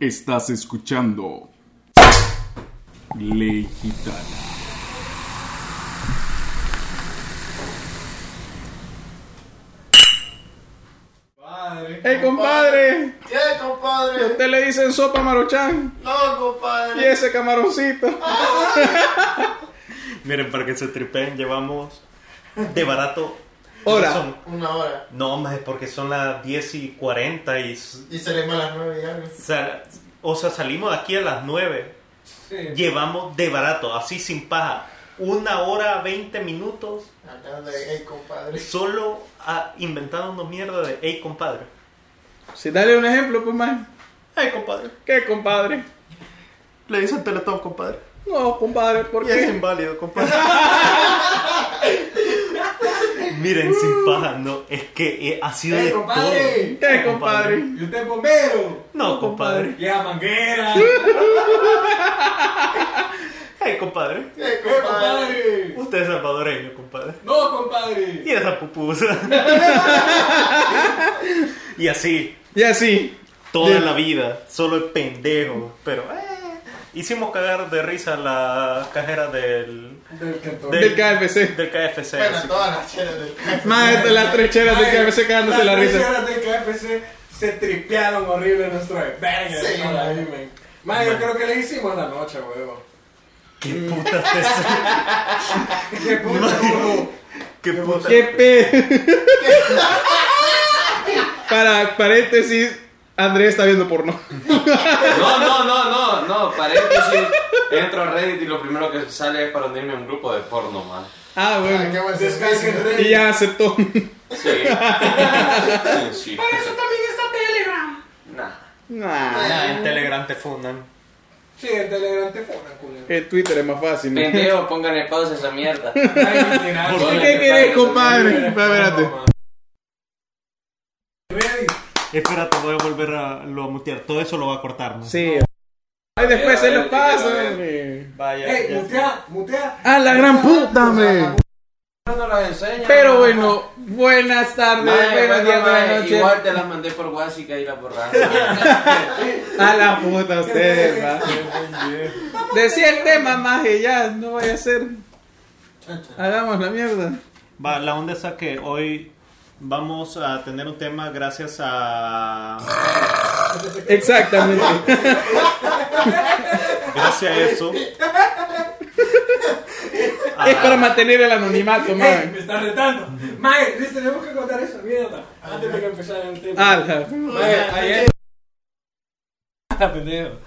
Estás escuchando Ley Gitana. ¡Ey, compadre! ¿Qué, ¿Y a compadre? usted le dicen sopa maruchan? No, ¿Y compadre. ese camaroncito? Miren, para que se tripeen, llevamos de barato. Hora. Son- Una hora. no, más es porque son las 10 y 40 y. Y salimos a las nueve y algo. sa- O sea, salimos de aquí a las 9. Llevamos de barato, así sin paja. Una hora 20 minutos Acá de, hey, compadre. solo a, inventando mierda de hey compadre. Si dale un ejemplo, pues, man. Hey compadre. ¿Qué, compadre? Le dicen teletón compadre. No, compadre, ¿por Y es qué? inválido, compadre. Miren, sin paja, no, es que eh, ha sido ¡Eh, de compadre! todo. ¿Qué, compadre? ¿Y usted es bombero? No, compadre. Lleva manguera. Hey, compadre. Hey, ¡Eh, compadre. compadre! Usted es salvadoreño, compadre. No, compadre. Y esa pupusa. y así, Y así. toda De- la vida, solo el pendejo. Pero, eh, hicimos cagar de risa la cajera del, Del del, Del KFC. del KFC. Bueno, así. todas las chelas del café. Más de las tres chelas del KFC cagándose la Las risa. tres horas del KFC se tripearon horrible nuestro verga. Sí, no, man. Man, yo creo que le hicimos la noche, huevo. ¿Qué putas te Qué puta, huevo. ¿Qué putas? ¿Qué pe... Para paréntesis, Andrés está viendo porno. No, no, no, no, no, paréntesis. Entro a Reddit y lo primero que sale es para unirme a un grupo de porno, man. Ah, Ah, qué bueno. Descarguen servicio. Reddit. Y ya aceptó. Sí. sí, sí. también está Telegram. Nah. Nah. Nah, en Telegram te fundan. Sí, en Telegram te ponen, culero. En Twitter es más fácil. ¿no? Pendejo, pónganle pausa a esa mierda. Ay, ¿Por qué querés, compadre? Espérate. Espérate, voy a volver a, lo a mutear. Todo eso lo va a cortar, ¿no? Sí. Ay, después se los pasa. Vaya. Ey, mutea, mutea. ¡A la gran puta, hombre! No las enseña. Pero bueno, buenas tardes, buenos bueno, días, buenas noches. Igual te las mandé por WhatsApp y la borraste. A la puta ustedes, va. Decía el tema, maje, ya, no vaya a ser. Hagamos la mierda. Va, la onda es que hoy vamos a tener un tema gracias a... Exactamente. Gracias a eso. Es para mantener el anonimato, Ey, maje. me está retando. Mae, les tenemos que contar esa mierda antes de que empezara el tema. Mae, ayer. Pendejo.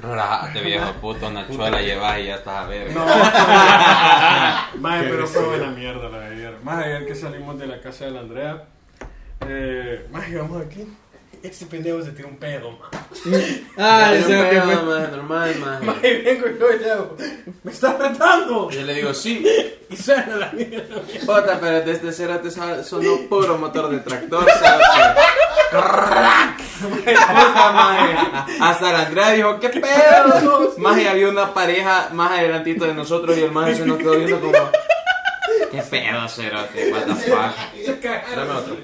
Relájate, viejo puto, una chuela llevas y ya estás a ver. Mae, pero fue buena mierda la de ayer. Más ayer que salimos de la casa de la Andrea. Eh, más llegamos aquí. Ese pendejo se tiró un pedo, man. Ah, un ese que pedo, fue. maje, normal, maje. Mae, vengo y yo y le hago, me está retando. Yo le digo, sí. Y suena la mierda. Jota, pero desde cero te sa- sonó puro motor de tractor, maje. Hasta la Andrea dijo, ¿qué pedo? Más había una pareja más adelantito de nosotros y el maje se nos quedó viendo como, ¿qué pedo, cerote? What the fuck? Dame otro.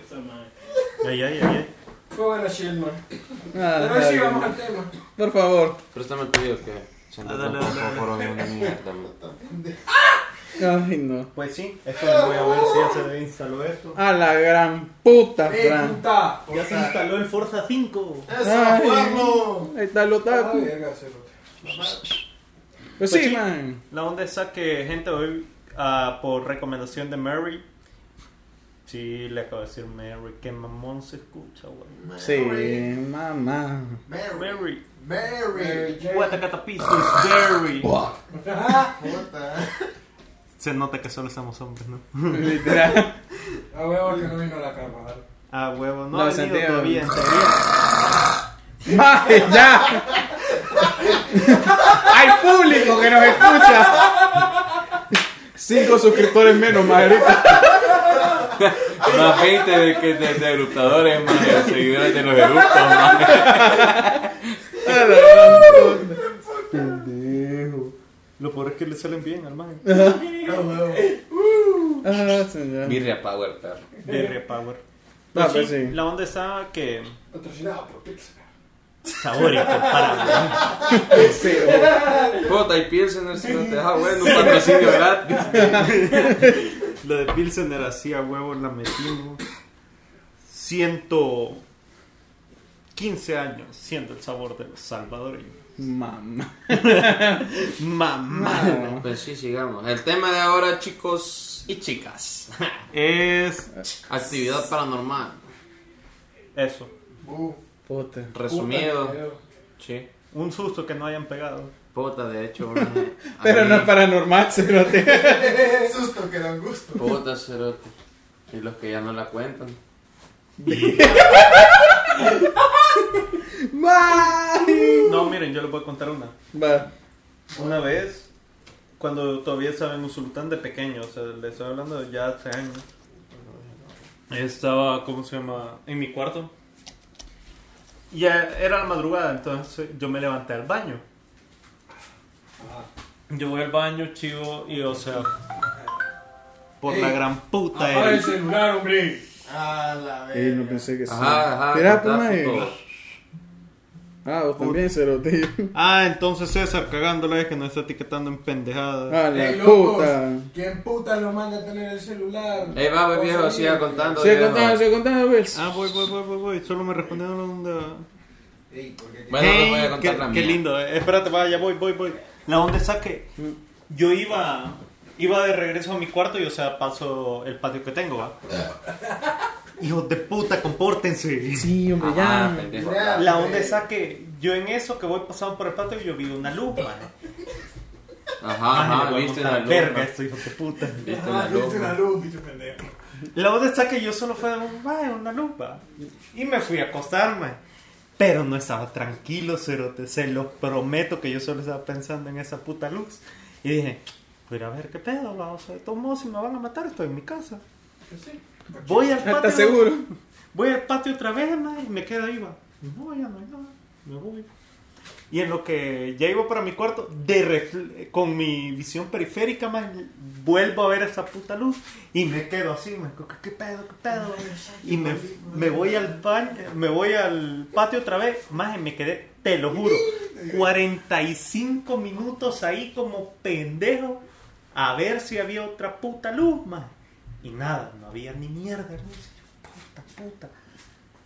Ay, ay, ay, ay. Fue buena shit, man. Ah, Pero sí, vamos al tema. Por favor. Préstame el tuyo que siento Ah, que fósforo es una mierda. Ay, no. Pues sí, espera, voy a ver si ya se instaló esto. A la gran puta, ¡Eh, Fran. puta! Ya se instaló el Forza 5. ¡Eso, Ay. cuerno! Ahí está el Ah, otaku. cerote. Pues Pues sí, sí. man. La onda es a que gente hoy, ah, por recomendación de Mary, sí, le acabo de decir Mary, que mamón se escucha, güey. Sí, mamá. Mary. Mary, Mary. catapista is very. Puta. Se nota que solo estamos hombres, ¿no? Literal. A huevo que no vino a la cámara. Ah, huevo, no, No, ha venido todavía. Maje, ya. Hay público que nos escucha. Cinco suscriptores menos, madre. Más 20 de, que de, de eruptadores, más seguidores de los eruptos, más. Pendejo. Lo peor es que le salen bien al man. Ah, señor. Birria Power, perro. Birria Power. Ah, Pues pues sí, sí. La onda está que Patrocinado por Pixar. sabor incomparable. Puta, y Pilsener si no te deja bueno, un patrocinio gratis. Lo de Pilsener así a huevo la metimos. 115 años siendo el sabor de los salvadoreños. Mamá. Mamá. Pues sí, sigamos. El tema de ahora, chicos y chicas. Es Actividad paranormal. eso. Uh, Puta. Resumido. puta, Sí. Un susto que no hayan pegado. Puta, de hecho, una- Pero a no mí- es paranormal, cerote. Susto que dan gusto. Puta, cerote. Y los que ya no la cuentan. No, miren, yo les voy a contar una. Va. Una vez, cuando todavía estaba en Usulután de pequeño, o sea, le estoy hablando de ya hace años. Estaba, ¿cómo se llama? En mi cuarto. Ya era la madrugada, entonces yo me levanté al baño. Yo voy al baño, chivo, y o sea, por la Ey, gran puta Apaga el celular, hombre. A la vez. Ey, no pensé que sí. Ajá, ajá. Mira, puto. Ah, vos también, cerote. Ah, entonces César cagándola es que nos está etiquetando en pendejadas. Ah, Ey, la locos, puta. ¿Quién puta lo manda a tener el celular? Ey, va, pues, viejo, siga contando. Sigue viejo. contando, sigue contando, pues. Ah, voy, voy, voy, voy, voy. Solo me respondieron de... Ey, porque- Bueno, les voy a contar qué, la qué mía. lindo, eh. espérate, vaya, voy, voy, voy. La onda es que yo iba, iba de regreso a mi cuarto y, o sea, paso el patio que tengo, ¿va? Hijos de puta, compórtense. Sí, hombre, Ajá, ya. La onda es que yo en eso que voy pasando por el patio yo vi una luz, man. Ajá, ajá, le voy a viste la luz. verga esto, hijo de puta. Viste Ah, la luz. viste la luz, bicho pendejo. La onda es que yo solo fue un, "Vaya, una lupa. Y me fui a acostarme. Pero no estaba tranquilo, cerote. Se lo prometo que yo solo estaba pensando en esa puta luz. Y dije, voy a a ver qué pedo, va. O sea, de todos modos, si me van a matar, estoy en mi casa. Voy al patio. ¿Estás seguro? Voy al patio otra vez, ma, y me quedo ahí, va. No, ya no hay nada. Me voy. Y en lo que ya iba para mi cuarto, de con mi visión periférica, man, vuelvo a ver esa puta luz y me quedo así, man, ¿qué, qué pedo, qué pedo? Y me, me voy al baño, me voy al patio otra vez, más me quedé, te lo juro, 45 minutos ahí como pendejo a ver si había otra puta luz, man. Y nada, no había ni mierda luz. Puta, puta.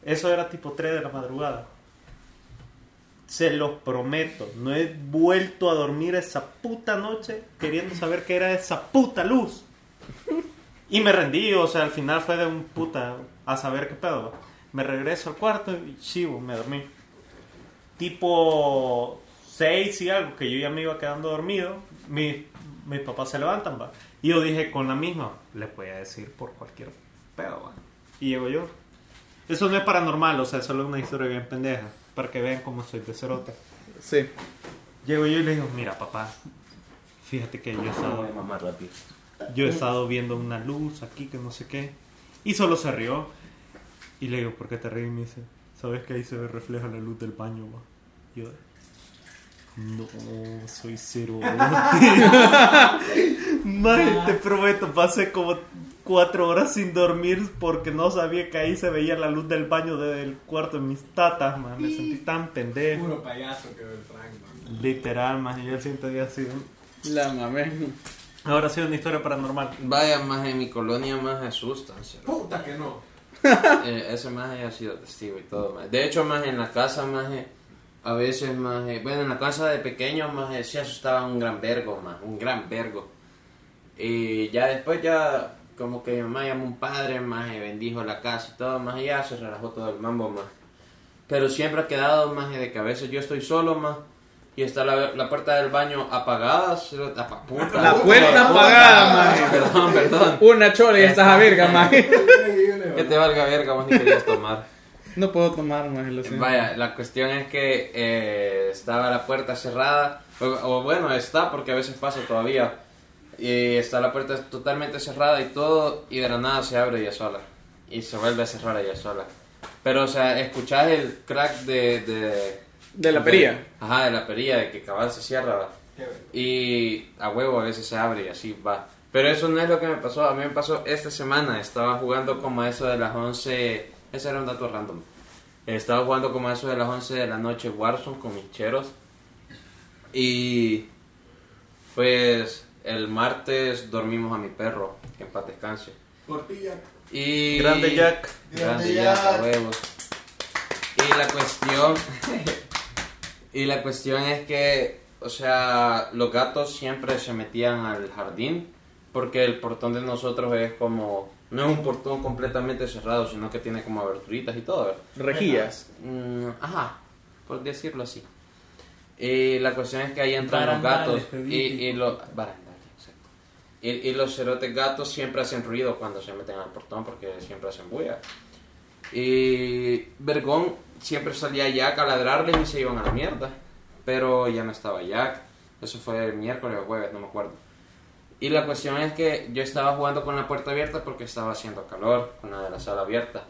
Eso era tipo 3 de la madrugada. Se los prometo, no he vuelto a dormir esa puta noche queriendo saber qué era esa puta luz. Y me rendí, o sea, al final fue de un puta a saber qué pedo. Me regreso al cuarto y chivo, me dormí. Tipo 6 y algo, que yo ya me iba quedando dormido. Mi- mis papás se levantan, va. Y yo dije con la misma, les voy a decir por cualquier pedo, va. Y llego yo. Eso no es paranormal, o sea, solo una historia bien pendeja. Para que vean cómo soy de cerote. Sí. Llego yo y le digo, mira papá, fíjate que yo he estado, yo he estado viendo una luz aquí que no sé qué. Y solo se rió. Y le digo, ¿por qué te ríes? Y me dice, ¿sabes que ahí se ve refleja la luz del baño? va?" Y yo, no, soy cerote. Mae, te prometo, pasé como cuatro horas sin dormir porque no sabía que ahí se veía la luz del baño del cuarto de mis tatas, man. Me sentí tan pendejo. Puro payaso que el Frank, man. Literal, más yo siento que ha sido. La mamé. Ahora ha sido una historia paranormal. Vaya, más en mi colonia más asustan. Puta que no. Eh, ese más ha sido testigo y todo. maje. De hecho, más en la casa, más a veces más, bueno, en la casa de pequeño más se asustaba un gran vergo, más, un gran vergo. Y ya después ya como que mi mamá llamó a un padre, más bendijo la casa y todo, más y ya se relajó todo el mambo, más. Pero siempre ha quedado más de que a veces yo estoy solo, más. Y está la, la puerta del baño apagada. apa- puta, La puerta apagada, maje. Perdón, perdón. Una chola y estás a verga, maje. Que te valga verga, vos ni querías tomar. No puedo tomar, maje, lo siento. Vaya, la cuestión es que eh, estaba la puerta cerrada, o, o bueno, está porque a veces pasa todavía. Y está la puerta totalmente cerrada y todo, y de la nada se abre ella sola. Y se vuelve a cerrar ella sola. Pero, o sea, escuchás el crack de. De, De la perilla. de- ajá, de la perilla, de que cabal se cierra. Y a huevo a veces se abre y así va. Pero eso no es lo que me pasó. A mí me pasó esta semana. Estaba jugando como a eso de las 11. Ese era un dato random. Estaba jugando como a eso de las 11 de la noche Warzone con mis cheros. Y pues el martes dormimos a mi perro, que en paz descanse. Tortilla. Y... Grande Jack. Grande Grande Jack, a Jack. huevos. Y la cuestión... y la cuestión es que, o sea, los gatos siempre se metían al jardín porque el portón de nosotros es como... No es un portón completamente cerrado, sino que tiene como aberturitas y todo. Rejillas. Mm, ajá, por decirlo así. Y la cuestión es que ahí entran los gatos y, y los barandales. Y, y los cerotes gatos siempre hacen ruido cuando se meten al portón porque siempre hacen bulla. Y Vergón siempre salía Jack a ladrarles y se iban a la mierda. Pero ya no estaba Jack. Eso fue el miércoles o jueves, no me acuerdo. Y la cuestión es que yo estaba jugando con la puerta abierta porque estaba haciendo calor, con la de la sala abierta.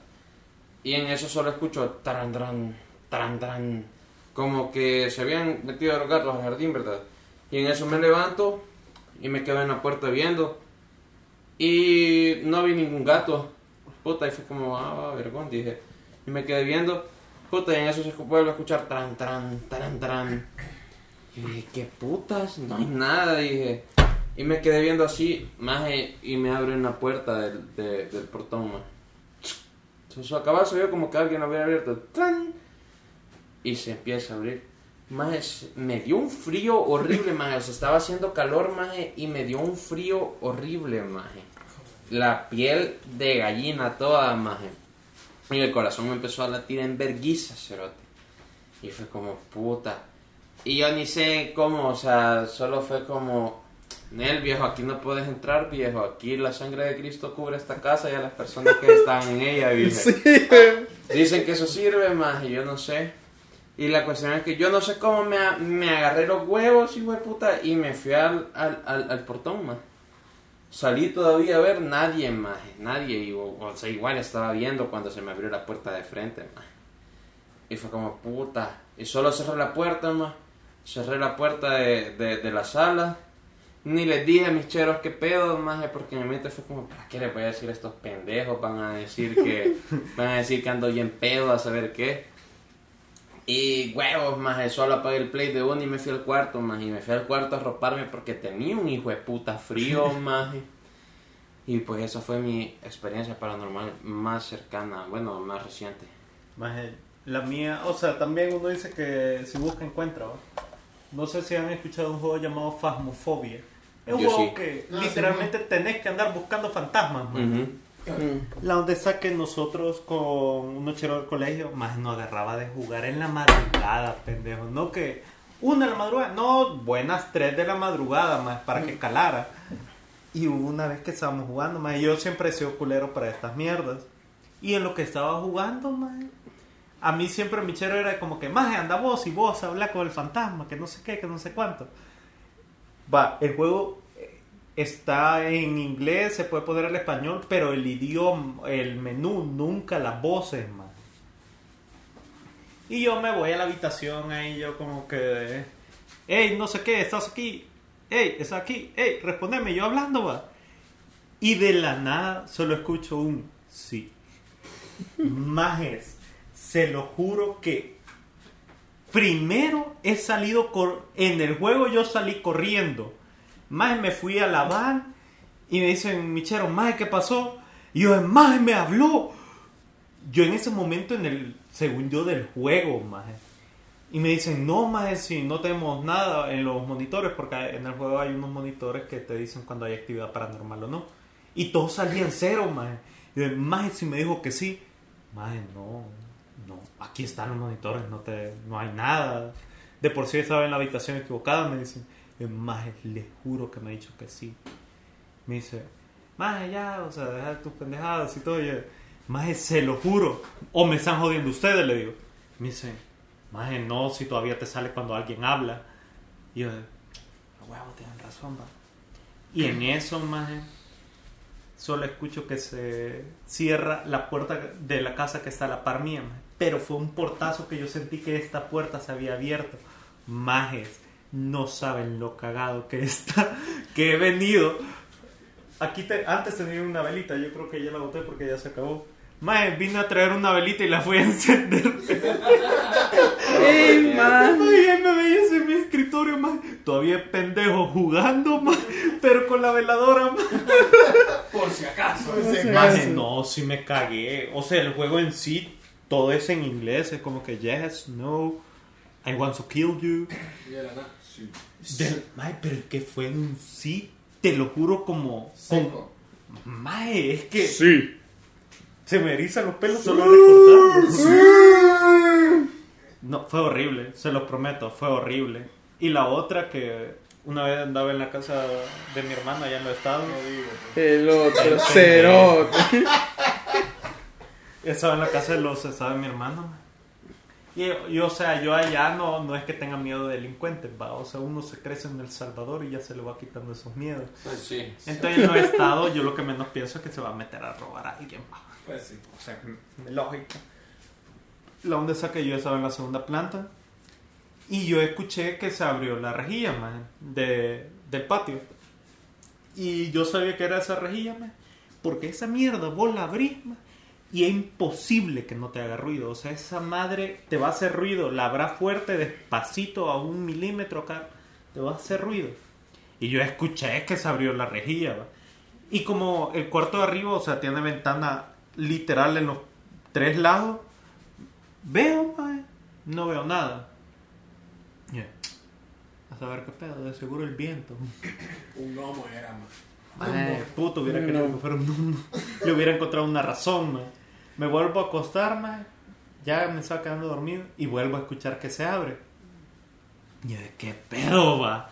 Y en eso solo escucho taran, taran, taran, taran, como que se habían metido los gatos al jardín, ¿verdad? Y en eso me levanto y me quedo en la puerta viendo. Y no vi ningún gato. Puta, y fue como, ah, vergón, dije. Y me quedé viendo. Puta, y en eso se vuelve a escuchar taran, taran, taran, taran. Y dije, ¿qué putas? No hay nada, dije. Y me quedé viendo así, más y me abre una puerta del, de- del portón, más. Se acaba se vio como que alguien había abierto. ¡Tran! Y se empieza a abrir. Más me dio un frío horrible, más. Se estaba haciendo calor, más y me dio un frío horrible, más. La piel de gallina toda, más. Y el corazón me empezó a latir en verguiza, cerote. Y fue como, puta. Y yo ni sé cómo, o sea, solo fue como, Nel, viejo, aquí no puedes entrar, viejo. Aquí la sangre de Cristo cubre esta casa y a las personas que están en ella, viejo. Dicen que eso sirve más y yo no sé. Y la cuestión es que yo no sé cómo me, me agarré los huevos, hijo de puta, y me fui al, al, al, al portón, más. Salí todavía a ver nadie más, nadie. Y, o, o sea, igual estaba viendo cuando se me abrió la puerta de frente, más. Y fue como, puta. Y solo cerré la puerta, más. Cerré la puerta de, de, de la sala. Ni les dije a mis cheros qué pedo, más porque mi mente fue como, ¿para qué les voy a decir a estos pendejos? Van a decir que, van a decir que ando bien pedo, a saber qué. Y huevos, más solo apagué el play de uno y me fui al cuarto, más y me fui al cuarto a roparme porque tenía un hijo de puta frío, más. Y pues esa fue mi experiencia paranormal más cercana, bueno, más reciente. Maje, la mía, o sea, también uno dice que si busca encuentra. No sé si han escuchado un juego llamado Phasmophobia. Es un Yo juego sí. que Ah, literalmente tenés que andar buscando fantasmas, man. Ujú. La donde está que nosotros con unos cheros del colegio, más nos agarraba de jugar en la madrugada, pendejo. No que una de la madrugada, no, buenas tres de la madrugada, más para que calara. Y una vez que estábamos jugando, más yo siempre he sido culero para estas mierdas. Y en lo que estaba jugando, más a mí siempre mi chero era como que, más anda vos y vos habla con el fantasma, que no sé qué, que no sé cuánto. Va, el juego está en inglés, se puede poner al español, pero el idioma, el menú, nunca las voces, man. Y yo me voy a la habitación ahí, yo como que, hey, no sé qué, estás aquí, hey, estás aquí, hey, respondeme, yo hablando, va. Y de la nada solo escucho un sí. Majes, se lo juro que primero he salido cor- en el juego yo salí corriendo. Más me fui a la van y me dicen, Michero, más ¿qué pasó? Y yo, más me habló. Yo en ese momento en el, según yo, del juego, más. Y me dicen, no, más si no tenemos nada en los monitores, porque en el juego hay unos monitores que te dicen cuando hay actividad paranormal o no. Y todos salían cero, más. Más si me dijo que sí. Más no, no, aquí están los monitores, no, te, no hay nada. De por sí estaba en la habitación equivocada, me dicen. Más les juro que me ha dicho que sí. Me dice, más ya, o sea, deja tus pendejadas y todo. Y yo, más se lo juro. O me están jodiendo ustedes, le digo. Me dice, más no, si todavía te sale cuando alguien habla. Y yo, a huevo, tienen razón, va. Y en eso, más solo escucho que se cierra la puerta de la casa que está a la par mía, maje. pero fue un portazo que yo sentí que esta puerta se había abierto. Majes, no saben lo cagado que está, que he venido. Aquí te- antes tenía una velita, yo creo que ya la boté porque ya se acabó. Mae, vine a traer una velita y la fui a encender. ¡Ey, man! Ay, me veías en mi escritorio, mae. Todavía pendejo jugando, mae. Pero con la veladora, mae. Por si acaso. Maje, no, sí me cagué. O sea, el juego en sí, todo es en inglés. Es como que yes, no, I want to kill you. Y era nada. Sí. Del- Maje, pero es que fue un sí, te lo juro como... Maje, es que Sí. se me erizan los pelos solo recordarlo. No, fue horrible, se lo prometo, fue horrible. Y la otra que una vez andaba en la casa de mi hermano allá en los estados. El otro, cerote. Estaba en la casa de los estaba de mi hermano. Y, y, o sea, yo allá no, no es que tenga miedo de delincuentes, va. O sea, uno se crece en El Salvador y ya se le va quitando esos miedos. Pues sí. Entonces en los estados yo lo que menos pienso es que se va a meter a robar a alguien, va. Pues sí. O sea, lógica. La onda esa que yo estaba en la segunda planta y yo escuché que se abrió la rejilla, man, de, del patio. Y yo sabía que era esa rejilla, man, porque esa mierda vos la abrís, man, y es imposible que no te haga ruido. O sea, esa madre te va a hacer ruido, la fuerte, despacito, a un milímetro acá, te va a hacer ruido. Y yo escuché que se abrió la rejilla, va. Y como el cuarto de arriba, o sea, tiene ventana literal en los tres lados, veo, no veo nada. Yeah. A saber qué pedo, de seguro el viento. Un gnomo era más. Mae, puto, hubiera No. querido que fuera un gnomo. Le hubiera encontrado una razón, mae. Me vuelvo a acostar, mae. Ya me estaba quedando dormido y vuelvo a escuchar que se abre. Y yo, ¿qué pedo, va?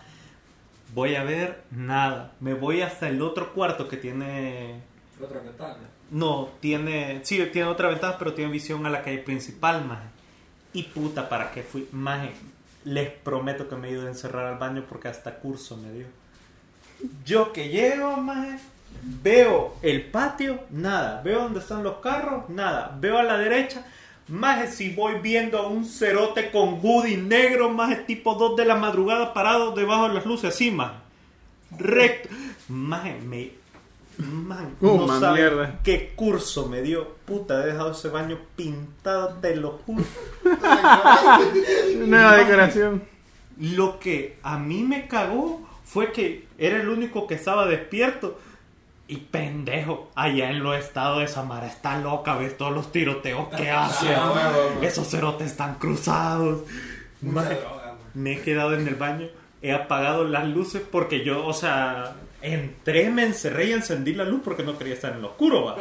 Voy a ver nada. Me voy hasta el otro cuarto que tiene Otra ventana. no, tiene. Sí, tiene otra ventana, pero tiene visión a la calle principal, maje. Y puta, ¿para qué fui? Maje, les prometo que me he ido a encerrar al baño porque hasta curso me dio. Yo que llego, maje, veo el patio, nada. Veo dónde están los carros, nada. Veo a la derecha, maje, si voy viendo a un cerote con hoodie negro, maje, tipo 2 de la madrugada parado debajo de las luces, así, maje. Recto. Maje, me. Man, Uh, no man, mierda. qué curso me dio. Puta, he dejado ese baño pintado, te lo juro. Nueva decoración. Lo que a mí me cagó fue que era el único que estaba despierto. Y pendejo, allá en los estados de Samara está loca, ves todos los tiroteos que hace. Esos cerotes están cruzados. Droga, man. me he quedado en el baño, he apagado las luces porque yo, o sea, entré, me encerré y encendí la luz porque no quería estar en lo oscuro, va.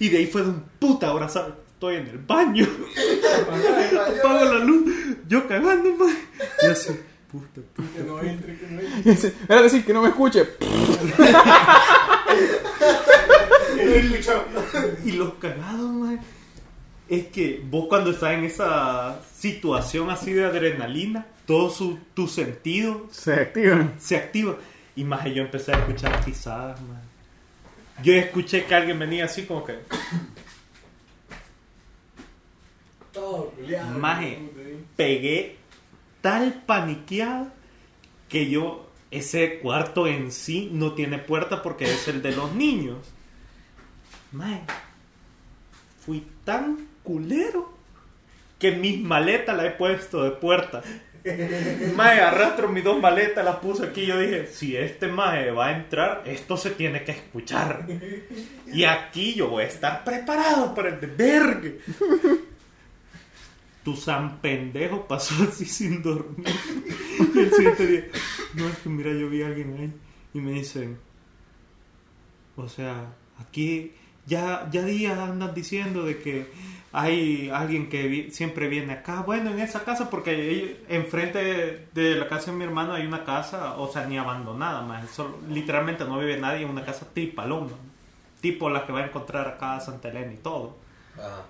Y de ahí fue de un puta, ahora sabes, estoy en el baño. Apago la luz, yo cagando, man. Y así, puta, puta. Que no entre, que no entre. Era decir que no me escuche. Y los cagados, man, es que vos cuando estás en esa situación así de adrenalina, todo su, tu sentido Se activan. se activa. Y más yo empecé a escuchar pisadas, man. Yo escuché que alguien venía así como que... Todo. Maje. pegué tal paniqueado que yo, ese cuarto en sí no tiene puerta porque es el de los niños. Mae, fui tan culero que mis maletas las he puesto de puerta. Mae, arrastro mis dos maletas, las puse aquí. Yo dije, si este mae va a entrar, esto se tiene que escuchar. Y aquí yo voy a estar preparado para el desvergue. Tu san pendejo pasó así sin dormir. Y el siguiente día, no es que mira, yo vi a alguien ahí. Y me dicen, o sea, aquí ya, ya días andan diciendo de que hay alguien que vi- siempre viene acá. Bueno, en esa casa, porque enfrente de, la casa de mi hermano hay una casa, o sea, ni abandonada, más. Solo, literalmente no vive nadie en una casa tipo. Tipo la que va a encontrar acá a Santa Elena y todo. Ajá.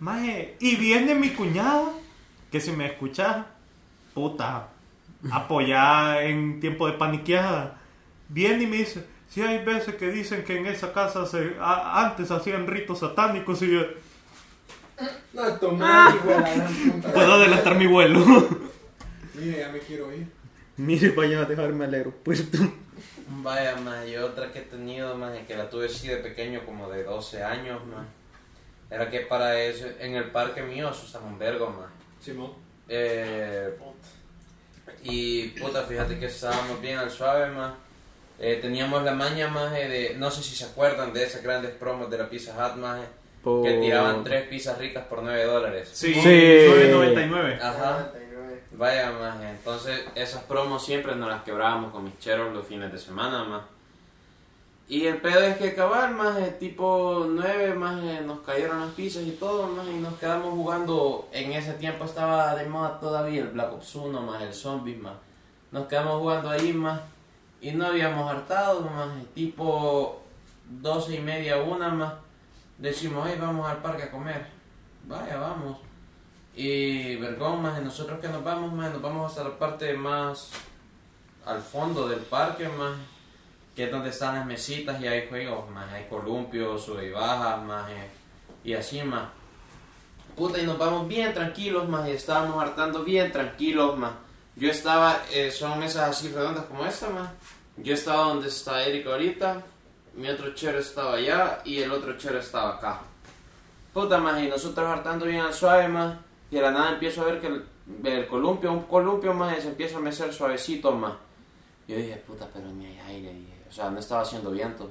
Maje, y viene mi cuñado, que si me escuchas, puta, apoyada en tiempo de paniqueada, viene y me dice, si hay veces que dicen que en esa casa se, a- antes hacían ritos satánicos y yo, No, gran puta. puedo adelantar mi vuelo. Mire, ya me quiero ir. Mire, vayan a dejarme al aeropuerto. Vaya, más y otra que he tenido, más que la tuve así de pequeño, como de 12 años, más. Era que para eso, en el parque mío asustan un vergo, más. Simón. Eh, y puta, fíjate que estábamos bien al suave, más. Eh, teníamos la maña más de, no sé si se acuerdan de esas grandes promos de la Pizza Hut más, que tiraban tres pizzas ricas por 9 dólares. Sí, Sí. 9.99. Ajá. Vaya más, entonces esas promos siempre nos las quebrábamos con mis cheros los fines de semana más. Y el pedo es que cabal más tipo 9 más nos cayeron las pizzas y todo más y nos quedamos jugando. En ese tiempo estaba de moda todavía el Black Ops 1 más el Zombies más. Nos quedamos jugando ahí más y no habíamos hartado más eh, tipo 12 y media una más. Decimos, hey, vamos al parque a comer. Vaya, vamos. Y vergón, más nosotros que nos vamos, más nos vamos hasta la parte más al fondo del parque, más que es donde están las mesitas y hay juegos, más hay columpios, sube y bajas, más y así más. Puta, y nos vamos bien tranquilos, más y estábamos hartando bien tranquilos, más. Yo estaba, eh, son mesas así redondas como esta, más. Yo estaba donde está Eric ahorita, mi otro chero estaba allá y el otro chero estaba acá. Puta más, y nosotros hartando bien al suave más, y de la nada empiezo a ver que el, el columpio, un columpio más, se empieza a mecer suavecito más. Yo dije, puta, pero ni hay aire, dije. o sea, no estaba haciendo viento.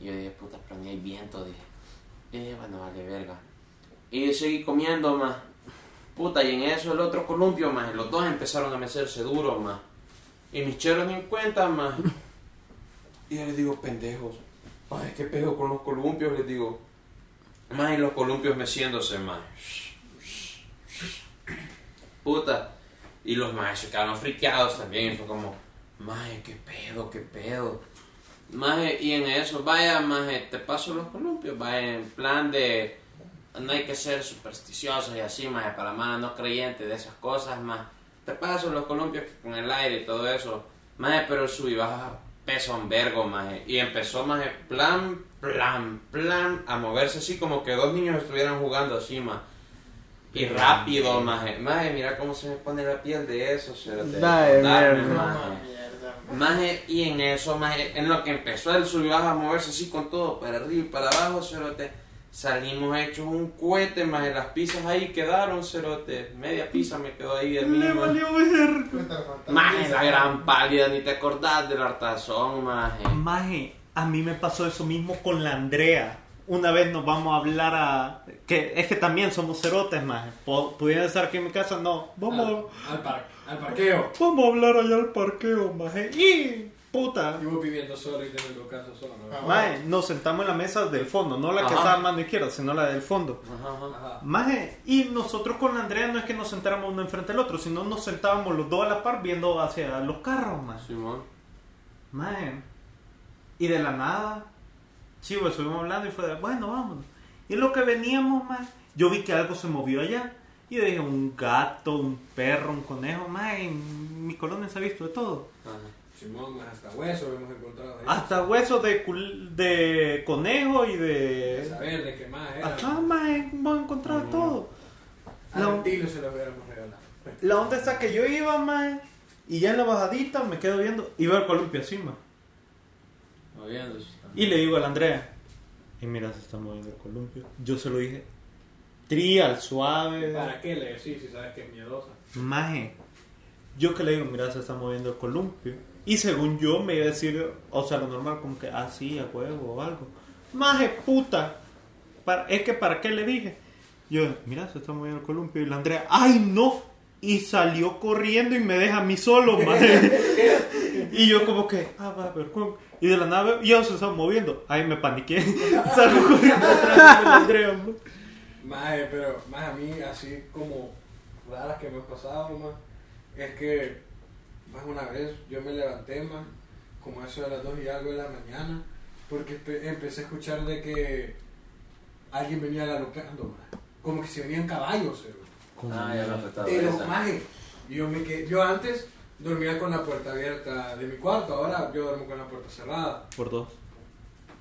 Y yo dije, puta, pero ni hay viento, dije. Y dije, bueno, vale, verga. Y yo seguí comiendo más. Puta, y en eso el otro columpio más, los dos empezaron a mecerse duros más. Y mis cheros ni en cuenta más. Y yo les digo, pendejos, ay, qué pedo con los columpios, les digo. Más y los columpios meciéndose más. Puta. Y los más se quedaron friqueados también. Fue como, maje, qué pedo, qué pedo. Maje, y en eso, vaya, maje, te paso los columpios, vaya, en plan de, no hay que ser supersticiosos y así, maje, para más no creyentes de esas cosas, más. Te paso los columpios con el aire y todo eso, maje, pero sub y baja pesa un vergo, maje. Y empezó, maje, plan, plan, plan, a moverse así como que dos niños estuvieran jugando así, maje. Y rápido, maje. Maje, mira cómo se me pone la piel de eso, cerote. Dale, Darme, mierda. maje. Maje, y en eso, maje, en lo que empezó el sub y baja a moverse así con todo, para arriba y para abajo, cerote, salimos hechos un cohete, maje, las pizzas ahí quedaron, cerote, media pizza me quedó ahí de mí, Le valió verga. Maje, la gran pálida, ni te acordás del hartazón, maje. Maje, a mí me pasó eso mismo con la Andrea. Una vez nos vamos a hablar a... que Es que también somos cerotes, maje. ¿Pudieran estar aquí en mi casa? No. Vamos, Al, par- al parqueo. vamos a hablar allá al parqueo, maje. Y... Puta. Y vos viviendo solo y teniendo casa solo. ¿no? Maje, nos sentamos en la mesa del fondo. No la que Ajá. está a mano izquierda, sino la del fondo. Ajá, ajá. Y nosotros con la Andrea no es que nos sentáramos uno enfrente del otro, sino nos sentábamos los dos a la par viendo hacia los carros, maje. Simón. Mae. Y de la nada, chivo, estuvimos hablando y fue de, bueno, vámonos. Y lo que veníamos, mae, yo vi que algo se movió allá. Y yo dije, un gato, un perro, un conejo, mae, en mi colonia se ha visto de todo. Ajá. Simón, más hasta hueso hemos encontrado ahí. Hasta huesos de, cul- de conejo y De de... saber de qué más era. Ajá, mae, hemos encontrado todo. A La, se lo hubiéramos regalado. la onda está que yo iba, mae, y ya en la bajadita me quedo viendo, y veo el columpio así, mae. Moviéndose. Y le digo a la Andrea, y mira, se está moviendo el columpio. Yo se lo dije, trial, suave. ¿Para qué le decís si sabes que es miedosa? Maje, yo que le digo, mira, se está moviendo el columpio. Y según yo me iba a decir, o sea, lo normal, como que, ah, sí, a huevo o algo. Maje, puta. Para, es que, ¿para qué le dije? Yo, mira, se está moviendo el columpio. Y la Andrea, ¡ay, no! Y salió corriendo y me deja a mí solo, maje. y yo, como que, ah, va, a ver, ¿cómo? Y de la nave, ya se está moviendo. Ay, me paniqué. Salgo corriendo atrás de la Andrea. Maje, pero más a mí, así como raras que me han pasado, más, es que más una vez yo me levanté, más, como eso de las 2 y algo de la mañana, porque empe- empecé a escuchar de que alguien venía galopando, más, como que se venían caballos, eh, Ah, ya lo retado pero esa. maje, yo, me quedé- yo antes dormía con la puerta abierta de mi cuarto, ahora yo duermo con la puerta cerrada. Por dos.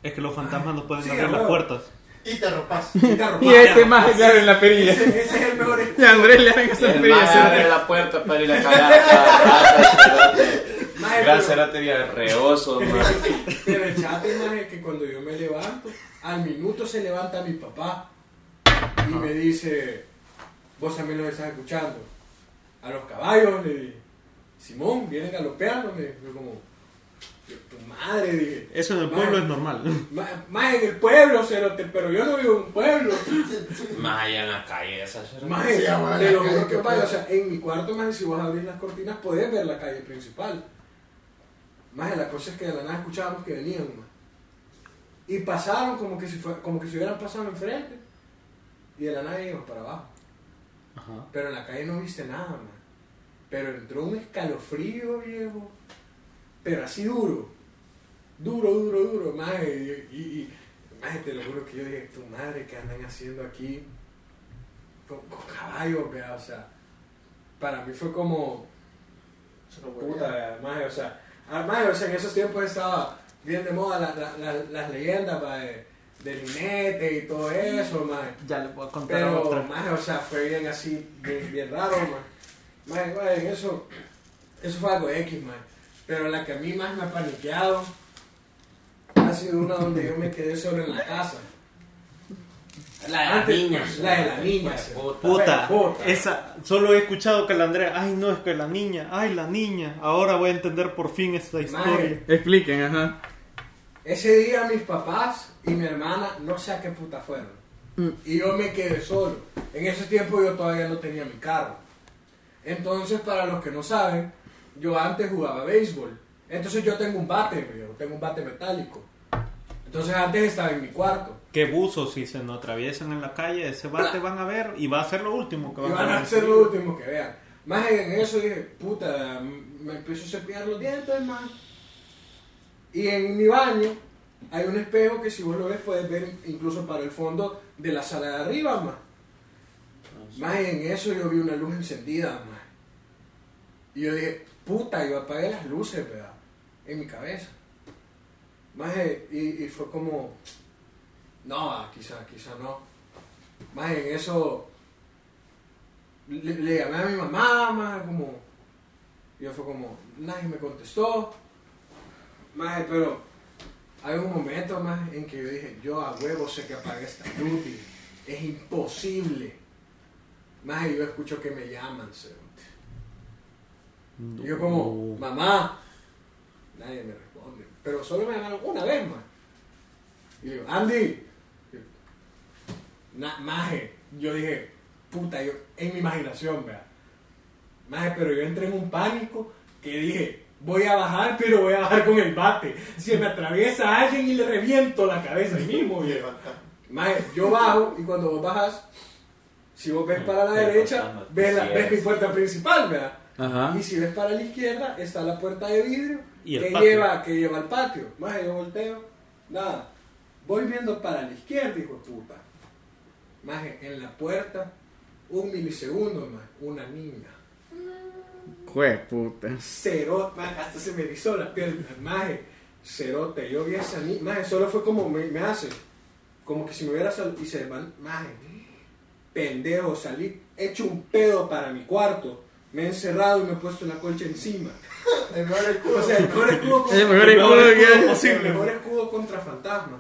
Es que los fantasmas no pueden Sí, abrir las puertas. Y te ropas. Y te arropas. Y este más, claro, en la perilla. ese, ese es el mejor Y a Andrés le dan esa perilla. abre la puerta para ir a cagar. Gran pero- cerote reoso. Pero el chat, maje, que cuando yo me levanto, al minuto se levanta mi papá. Y me dice, vos también lo estás escuchando. A los caballos, le dije. Simón, vienen galopeando, me Yo como, tu madre, dije. Eso en el "Ma, pueblo es normal. ma- Más en el pueblo, cerote, pero yo no vivo en un pueblo. Más allá en la calle, esa Más te la lo juro que que vaya, o sea, en mi cuarto, más si vos abrís las cortinas, podés ver la calle principal. Más la cosa es que de la nada escuchábamos que venían, más. Y pasaron como que si fue, como que si hubieran pasado enfrente. Y de la nada íbamos para abajo. Ajá. Pero en la calle no viste nada, man. Pero entró un escalofrío, viejo. Pero así duro. Duro, duro, duro, más. Y, y, y maje, te lo juro que yo dije, tu madre, ¿qué andan haciendo aquí? Con, con caballos, vea, o sea. Para mí fue como. Puta, maje, o sea. ah, maje, o sea, en esos tiempos estaba bien de moda la- la- la- las leyendas, pa, de, del jinete y todo eso, maje. Ya le a contar Pero, otra. más, o sea, fue bien así, bien, bien raro, man. Más, en eso, eso fue algo X, man. Pero la que a mí más me ha paniqueado ha sido una donde yo me quedé solo en la casa. La de las Antes- niñas. La de las niñas. Puta. Puta, esa, solo he escuchado que la Andrea, ay no, es que la niña, ay la niña, ahora voy a entender por fin esta historia. Expliquen, ajá. Ese día mis papás y mi hermana no sé a qué puta fueron. Mm. Y yo me quedé solo. En ese tiempo yo todavía no tenía mi carro. Entonces, para los que no saben, yo antes jugaba béisbol. Entonces yo tengo un bate, yo tengo un bate metálico. Entonces antes estaba en mi cuarto. Qué buzo si se nos atraviesan en la calle, ese bate van a ver y va a ser lo último que Y van, van a a ser lo último que vean. Más en eso dije, puta, me empiezo a cepillar los dientes, más. Y en mi baño hay un espejo que si vos lo ves puedes ver incluso para el fondo de la sala de arriba, más. Más en eso yo vi una luz encendida, más. Y yo dije, puta, yo apagué las luces, ¿verdad? En mi cabeza. Más y, y fue como, no, quizá, quizá no. Más en eso le, llamé a mi mamá, más como, y yo fue como, nadie me contestó. Más, pero hay un momento más en que yo dije, yo a huevo sé que apagué esta dije, es imposible. Más yo escucho que me llaman, Y yo como, mamá, nadie me responde. Pero solo me llamaron una vez más. Y digo, Andy, Na, maje, yo dije, puta, yo, en mi imaginación, vea. Maje, pero yo entré en un pánico que dije, voy a bajar, pero voy a bajar con el bate. Si me atraviesa alguien y le reviento la cabeza ahí mismo, viejo. Maje, yo bajo y cuando vos bajas, si vos ves para la derecha, ves, la, ves es. mi puerta principal, vea. Ajá. Y si ves para la izquierda, está la puerta de vidrio Y que, patio. lleva, que lleva al patio. Maje, yo volteo, nada. Voy viendo para la izquierda, hijo de puta. Maje, en la puerta, un milisegundo más, una niña. Jue puta. Cerote, maje, hasta se me erizó la piel. Maje, cerote, yo vi a esa niña. Maje, solo fue como me, me hace. Como que si me hubiera salido y se van, maje, pendejo, salí hecho un pedo para mi cuarto. Me he encerrado y me he puesto la colcha encima. El mejor escudo. O sea, el mejor escudo, El mejor el escudo que hay. posible. El mejor escudo contra fantasmas.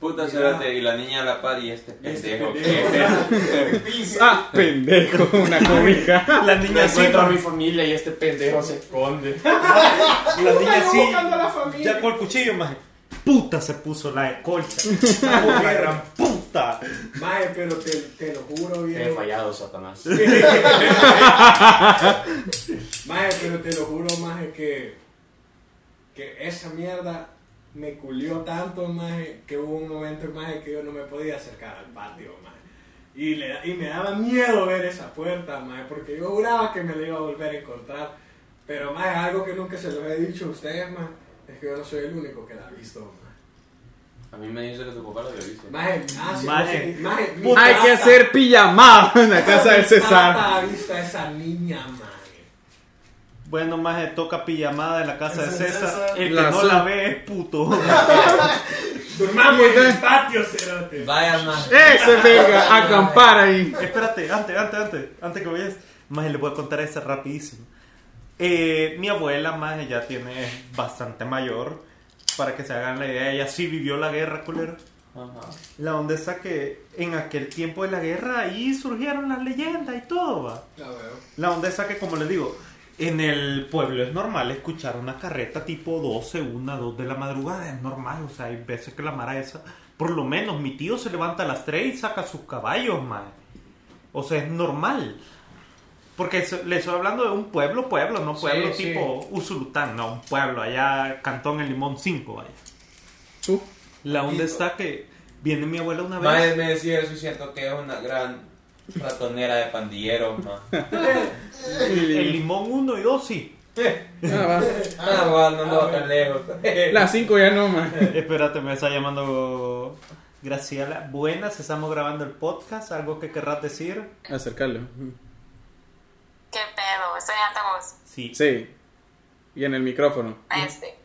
Puta cerote, y la niña a la par y este este pendejo. pendejo. Ah, pendejo, una cobija. La niña sí, encuentro a mi familia y este pendejo se esconde. la niña sí, ya con el cuchillo, maje. Puta se puso la de colcha. la gran puta. Mae, pero te, te lo juro, He viejo. fallado, Satanás. Mae, pero te lo juro, maje, que, que esa mierda me culió tanto, maje, que hubo un momento, maje, que yo no me podía acercar al patio, maje. Y, le, y me daba miedo ver esa puerta, maje, porque yo juraba que me la iba a volver a encontrar. Pero, maje, algo que nunca se lo he dicho a ustedes, maje, es que yo no soy el único que la ha visto, maje. A mí me dice que tu papá lo había visto. Maje, ah, sí, Maje. maje, Hay que hacer pijamada en la casa de mi César. ha visto a esa niña, maje. Bueno, maje, toca pijamada en la casa de César. César. El que La no la ve es puto. Durmamos en el patio, cerote. Vaya más. Ese venga, acampar ahí. Espérate, antes, antes, antes, antes que vayas, más le voy a contar esa rapidísimo. Eh, mi abuela, más ya tiene bastante mayor, para que se hagan la idea, ella sí vivió la guerra, culero. Ajá. La onda está que en aquel tiempo de la guerra ahí surgieron las leyendas y todo, va. Ya veo. La onda está que, como les digo, en el pueblo es normal escuchar una carreta tipo 12, 1, 2 de la madrugada. Es normal, o sea, hay veces que la mara esa. Por lo menos mi tío se levanta a las 3 y saca sus caballos, man. O sea, es normal. Porque le estoy hablando de un pueblo, pueblo, no Sí, pueblo sí. tipo Usulután, no, un pueblo, allá Cantón El Limón 5, vaya. Uh, La onda está que viene mi abuela una vez. Mae me decía eso y siento que es una gran ratonera de pandilleros, ma. El Limón 1 y 2, sí. ah, va. Ah, bueno, no, tan lejos. Las 5 ya no, man. Espérate, me está llamando Graciela. Buenas, estamos grabando el podcast. ¿Algo que querrás decir? Acercarlo. ¿Qué pedo? Estoy en altavoz. Sí. Sí. Y en el micrófono. Este.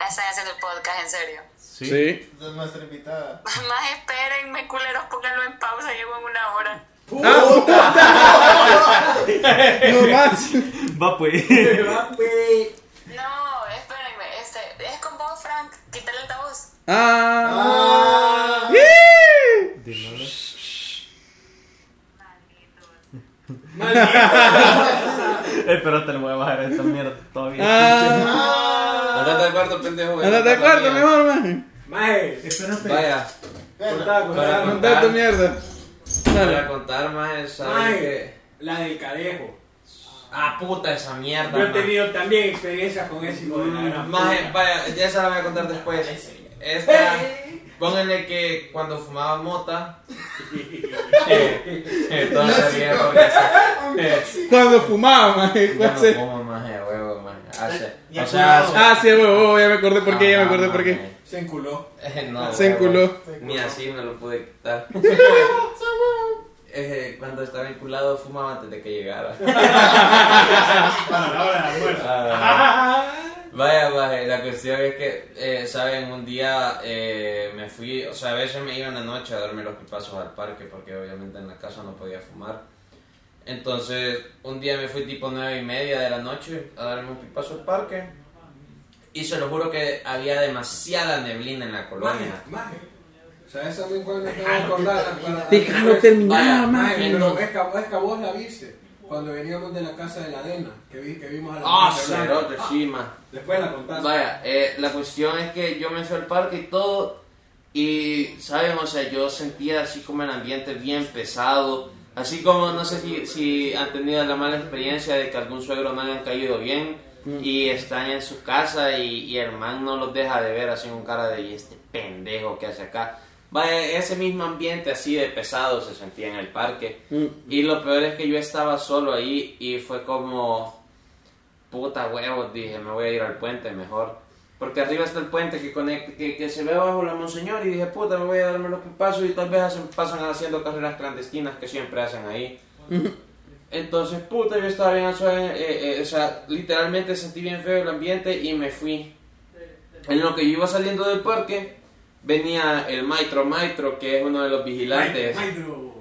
Estoy haciendo el podcast, en serio. Sí. Sí. Esa es nuestra invitada. Más espérenme, culeros, pónganlo en pausa, llevo en una hora. No más. Va pues. No, espérenme, este, es con vos, Frank, quítale el altavoz. Ah. Dímelo. Espérate, le voy a bajar esta mierda todavía. Ah. Andate al cuarto, pendejo. Andate al cuarto, mejor, man. Maje, Vaya, contá, contá. Para- Contate tu mierda. para contar más, ¿sabes Maje, qué? la del cadejo. Ah, puta, esa mierda. Yo he tenido también experiencias con ese hijo de la gran Maje, puta. vaya, ya esa la voy a contar después. Esta, pónganle que cuando fumaba mota. eh, eh, porque eh, Cuando fumaba, man. yo no maje, huevo, maje. Hace, Ya o sea, fumado. hace- Ah, sí, huevo, ya me acordé por qué, ya me acordé por qué. maje. Se enculó. Eh, no, Se huevo. enculó. Ni así me lo pude quitar. Eh, cuando estaba vinculado fumaba antes de que llegara. Para la hora del almuerzo. Ah, vaya, vaya, la cuestión es que, eh, saben, un día eh, me fui, o sea, a veces me iba en la noche a darme los pipazos al parque porque obviamente en la casa no podía fumar. Entonces, un día me fui tipo nueve y media de la noche a darme un pipazo al parque y se lo juro que había demasiada neblina en la Maje, colonia. maje. ¿Sabes también cuál me acabo de acordar? Déjalo terminar, Maje, pero que, es que vos la viste. Cuando veníamos de la casa de la Dena, que, vi, que vimos a la Ah, cerote, sí, man. Después la contaste. Vaya, eh, la cuestión es que yo me fui al parque y todo, y, ¿saben? O sea, yo sentía así como el ambiente bien pesado, así como, no sé si, si han tenido la mala experiencia de que algún suegro no le han caído bien, y están en su casa y, y el man no los deja de ver así con cara de, y este pendejo que hace acá. Vaya, ese mismo ambiente así de pesado se sentía en el parque. Y lo peor es que yo estaba solo ahí y fue como, puta huevos, dije, me voy a ir al puente mejor. Porque arriba está el puente que, conecta, que, que se ve bajo la Monseñor y dije, puta, me voy a darme los pipazos y tal vez hacen- pasan haciendo carreras clandestinas que siempre hacen ahí. Entonces, puta, yo estaba bien, suave, eh, eh, o sea, literalmente sentí bien feo el ambiente y me fui. En lo que yo iba saliendo del parque, venía el maestro maestro, que es uno de los vigilantes. Maestro.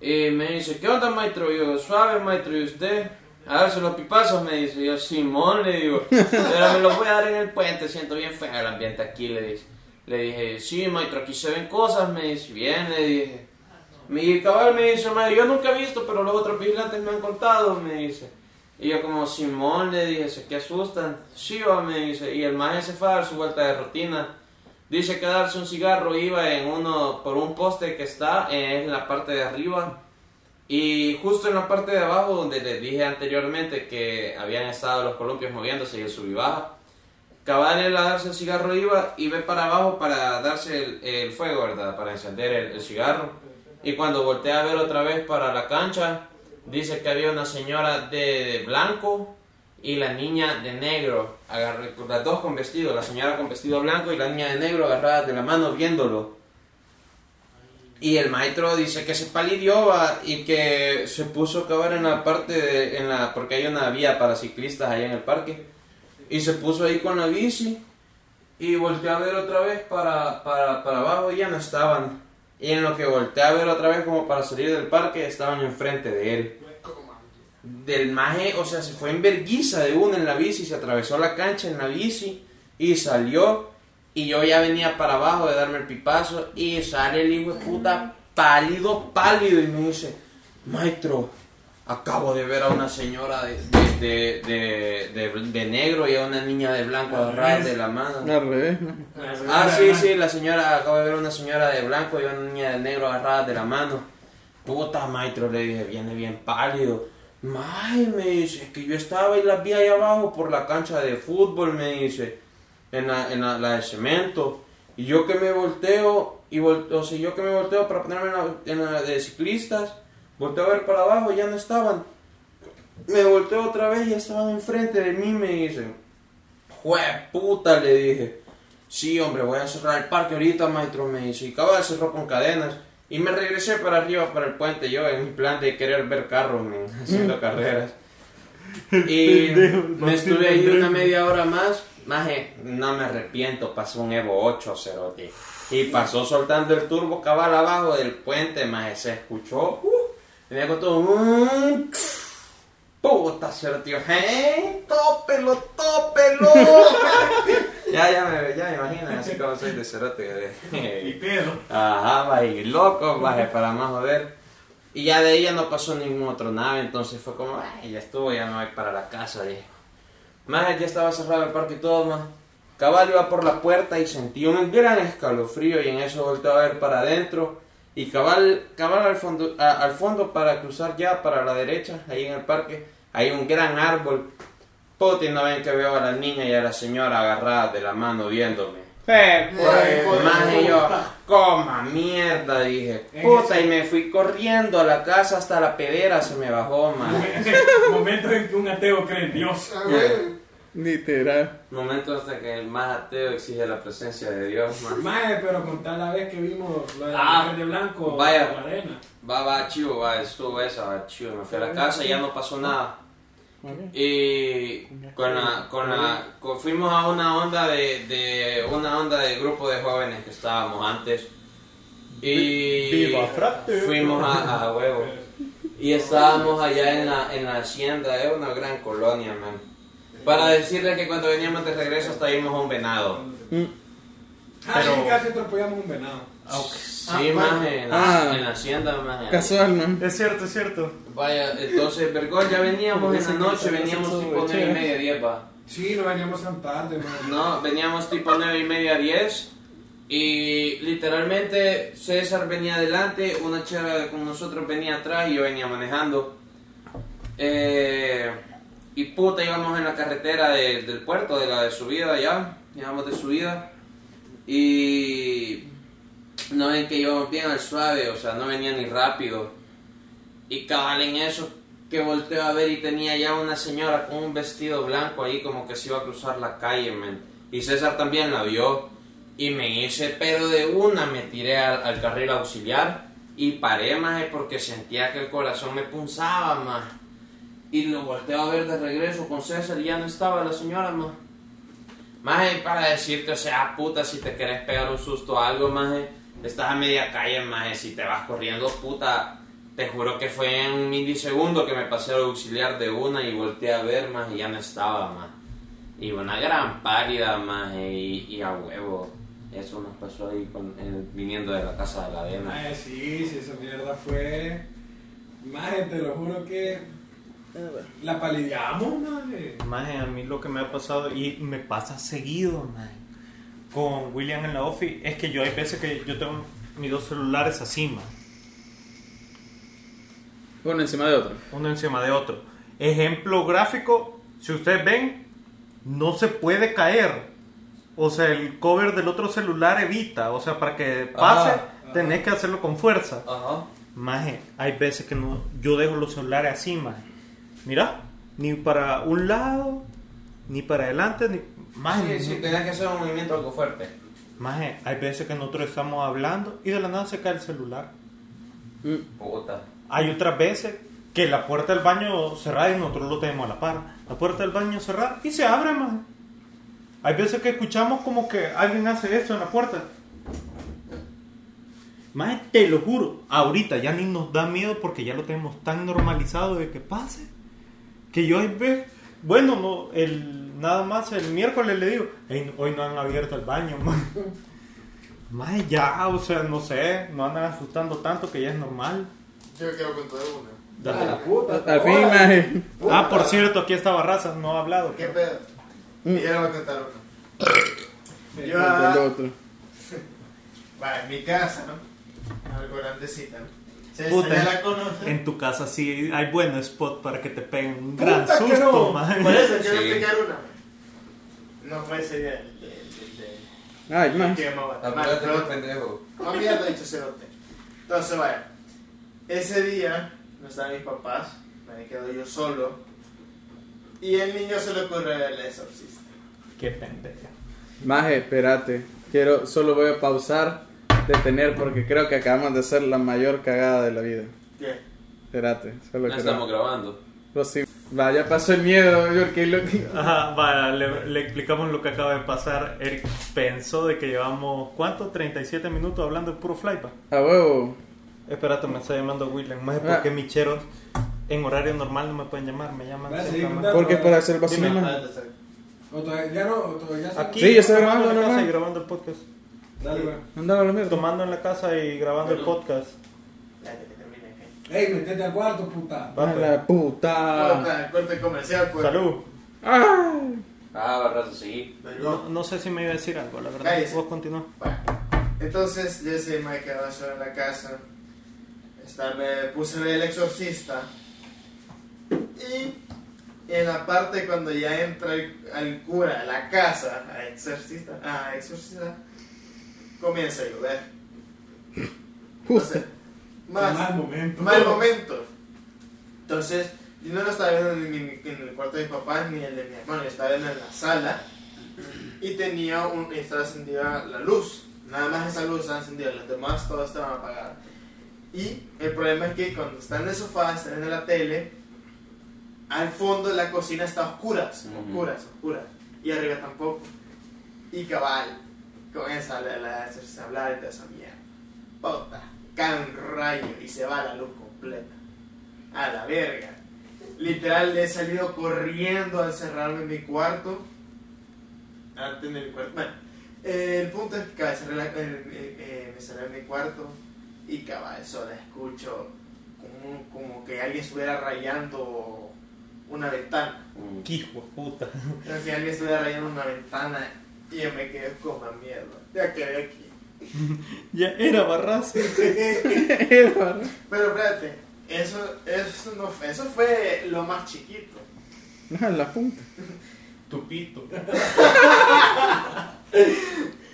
Y me dice, ¿qué onda, maestro? Y yo, suave, maestro, ¿y usted? A darse los pipazos, me dice. Y yo, Simón, le digo, pero me los voy a dar en el puente, siento bien feo el ambiente aquí, le dije. Le dije, sí, maestro, aquí se ven cosas, me dice, bien, le dije. Mi cabal me dice, maestro, yo nunca he visto, pero los otros vigilantes me han contado, me dice. Y yo como, Simón, le dije, ¿se qué asustan? Sí, va, me dice. Y el maestro se fue a dar su vuelta de rutina. Dice que darse un cigarro iba en uno por un poste que está eh, en la parte de arriba y justo en la parte de abajo donde les dije anteriormente que habían estado los columpios moviéndose y el sub y baja. Cabal él a darse el cigarro iba y ve para abajo para darse el, el fuego, ¿verdad? Para encender el, el cigarro. Y cuando voltea a ver otra vez para la cancha, dice que había una señora de, de blanco y la niña de negro, agarré, las dos con vestido, la señora con vestido blanco y la niña de negro agarradas de la mano viéndolo. Y el maestro dice que se palidió y que se puso a acabar en la parte en la, porque hay una vía para ciclistas allá en el parque, y se puso ahí con la bici y volteé a ver otra vez para, para, para abajo y ya no estaban. Y en lo que volteé a ver otra vez como para salir del parque, estaban enfrente de él del maje, o sea, se fue en verguiza de una en la bici, se atravesó la cancha en la bici y salió Y yo ya venía para abajo de darme el pipazo y sale el hijo de puta pálido, pálido y me dice, maestro, acabo de ver a una señora de, de, de, de- de- de negro y a una niña de blanco agarradas de la mano. Al revés. Ah, sí, sí, la señora, acabo de ver una señora de blanco y una niña de negro agarradas de la mano. Puta, maestro, le dije, viene bien pálido. May, me dice, que yo estaba y las vi ahí abajo por la cancha de fútbol, me dice, en la, en la, de cemento. Y yo que me volteo, y vol- o sea, yo que me volteo para ponerme en la, de ciclistas, volteo a ver para abajo ya no estaban. Me volteo otra vez y estaban enfrente de mí, me dicen. Jue puta, le dije. Sí, hombre, voy a cerrar el parque ahorita, maestro, me dice. Y cabal cerró con cadenas. Y me regresé para arriba, para el puente, yo en mi plan de querer ver carros, haciendo carreras. Y me estuve ahí una media hora más. Maje, no me arrepiento, pasó un Evo 8, cerote. Y pasó soltando el turbo cabal abajo del puente, maje, se escuchó. Uh, venía con todo un... Puta, cerote, ¡hey! ¡Tópelo, tópelo! ya, ya me, ya me imaginan, así como soy de cerote. Y pedo. Ajá, va y loco, baje para más joder. Y ya de ahí ya no pasó ningún otro nave, entonces fue como, ay, ya estuvo, ya no hay para la casa, dije. Más ya estaba cerrado el parque y todo, más. Cabal iba por la puerta y sentí un gran escalofrío y en eso volteé a ver para adentro. Y cabal, cabal al fondo, a- al fondo para cruzar ya para la derecha, ahí en el parque, hay un gran árbol. Puta, y no ven que veo a la niña y a la señora agarradas de la mano viéndome. Más y yo, coma mierda, dije. Puta, y me fui corriendo a la casa hasta la pedera, se me bajó, man. Momentos en que un ateo cree en Dios. Literal. Momento hasta que el más ateo exige la presencia de Dios, man. Mae, pero contar la vez que vimos lo de la Ah, mujer de blanco vaya. la arena. Va, va, chivo, va, estuvo esa, va, chivo. Me fui a la casa y ya no pasó nada. Y con la, con la, con- fuimos a una onda de, de, una onda de grupo de jóvenes que estábamos antes. Y fuimos a, a huevo. Y estábamos allá en la, en la hacienda, es una gran colonia, man. Para decirles que cuando veníamos de regreso hasta vimos a un venado. Ah, sí, casi atropellamos un venado. Sí, más en, la- Ah. en la hacienda, más Casual, ¿no? Es cierto, es cierto. Vaya, entonces, Vergón, ya veníamos en la noche, veníamos tipo nueve y media, diez, va. Sí, no veníamos tan tarde, mae. No, veníamos tipo nueve y media, diez. Y literalmente César venía adelante, una chava con nosotros venía atrás y yo venía manejando. Eh, y puta, íbamos en la carretera de- del puerto, de la de subida allá, íbamos de subida. Y no ven que íbamos bien al suave, o sea, no venía ni rápido. Y cabal en eso que volteo a ver y tenía ya una señora con un vestido blanco ahí como que se iba a cruzar la calle. Y César también la vio. Y me hice pero de una, me tiré al, carril auxiliar y paré más porque sentía que el corazón me punzaba más. Y lo volteo a ver de regreso con César y ya no estaba la señora más. Más para decirte, o sea, puta, si te querés pegar un susto o algo, más estás a media calle, más si te vas corriendo, puta, te juro que fue en un milisegundo que me pasé al auxiliar de una y volteé a ver, más y ya no estaba, más. Y una gran pálida, más y, y a huevo. Eso nos pasó ahí con, eh, viniendo de la casa de la arena. Mae, sí, sí, esa mierda fue. Mae, te lo juro que. La palideamos, mae. Maje, a mí lo que me ha pasado y me pasa seguido, maje, con William en la office es que yo hay veces que yo tengo mis dos celulares así, maje, Uno encima de otro. uno encima de otro. Ejemplo gráfico, si ustedes ven, no se puede caer. O sea, el cover del otro celular evita, o sea, para que pase, Ajá, tenés que hacerlo con fuerza. Ajá. Maje, hay veces que no, yo dejo los celulares así, maje. Mira, ni para un lado, ni para adelante, ni... Maje, Sí, sí, tenés que hacer un movimiento algo fuerte. Maje, hay veces que nosotros estamos hablando y de la nada se cae el celular. Puta. Hay otras veces que la puerta del baño cerrada y nosotros lo tenemos a la par. La puerta del baño cerrada y se abre, maje. Hay veces que escuchamos como que alguien hace esto en la puerta. Maje, te lo juro, ahorita ya ni nos da miedo porque ya lo tenemos tan normalizado de que pase. Que yo hay veces, bueno, no, el nada más el miércoles le digo, "Ey, hoy no han abierto el baño, man. Ya, o sea, no sé, no andan asustando tanto que ya es normal. Yo quiero contar una. Dale. A la puta. Al fin, maje. Ah, por cierto, aquí está Barraza, no ha hablado. ¿Qué pedo? Y yo le voy a contar una. Yo, ah, otro. va, en mi casa, ¿no? Algo grandecita, ¿no? Se Puta. ya la conoce. En tu casa sí hay buen spot para que te peguen un gran Puta que susto, no. Por eso quiero Sí. explicar una. No fue ese día el de. el de- Ay, el más. que llamaba. Mal, Apúrate, pero- pendejo. No mierda, dicho cerote. Entonces, vaya. Ese día no estaban mis papás, me quedo yo solo. Y el niño se le ocurre el exorcista. Qué pendejo. Maje, espérate. Quiero, solo voy a pausar, detener, porque creo que acabamos de hacer la mayor cagada de la vida. ¿Qué? Espérate, solo No quiero- estamos grabando. Pues sí. Va, ya pasó el miedo, porque lo que... Ajá, va, le, le explicamos lo que acaba de pasar. Eric pensó de que llevamos, ¿cuánto? 37 minutos hablando de puro flypa. A huevo. Espérate, me está llamando William. Más Ah. porque micheros en horario normal no me pueden llamar, me llaman va. Porque para hacer el Dime. vacío. O todavía ya no, o todavía. Aquí, Sí, ya está grabando, y grabando el podcast. Dale, güey. Andaba a la mierda. Tomando en la casa y grabando el podcast. Espérate que termine. Ey, metete al cuarto, puta. Va, A pues. la puta. Corta, corte comercial, pues. Salud. Ay. Ah, Barrazo, sí. No, no sé si me iba a decir algo, la verdad. Cállese. Vos continúa. Bueno, entonces yo me quedaba solo en la casa. Está, me puse el exorcista. Y en la parte cuando ya entra el, el cura a la casa, a exorcista, a exorcista, comienza a llover. Entonces, más, Mal momento. mal momento. Entonces, yo no lo estaba viendo en, mi- en el cuarto de mi papá ni el de mi hermano, lo estaba viendo en la sala y tenía un, estaba encendida la luz. Nada más esa luz estaba encendida, las demás todas estaban apagadas. Y el problema es que cuando están en el sofá, están en la tele, al fondo de la cocina está oscuras, oscuras, oscuras. Y arriba tampoco. Y cabal, comienza la, la, a hablar y toda esa mierda. Puta, cae un rayo y se va la luz completa. A la verga. Literal, he salido corriendo a encerrarme en mi cuarto. Antes en mi cuarto. Bueno, eh, el punto es que cabal, cerré la- eh, eh, eh, me cerré en mi cuarto y cabal, solo escucho como, como que alguien estuviera rayando una ventana. Mm. Hijo de puta. Como si alguien estuviera rayando una ventana y yo me quedé como mierda. Ya quedé aquí. Ya era barrazo. Pero espérate, eso, eso, no fue, eso fue lo más chiquito. A la punta. Tupito.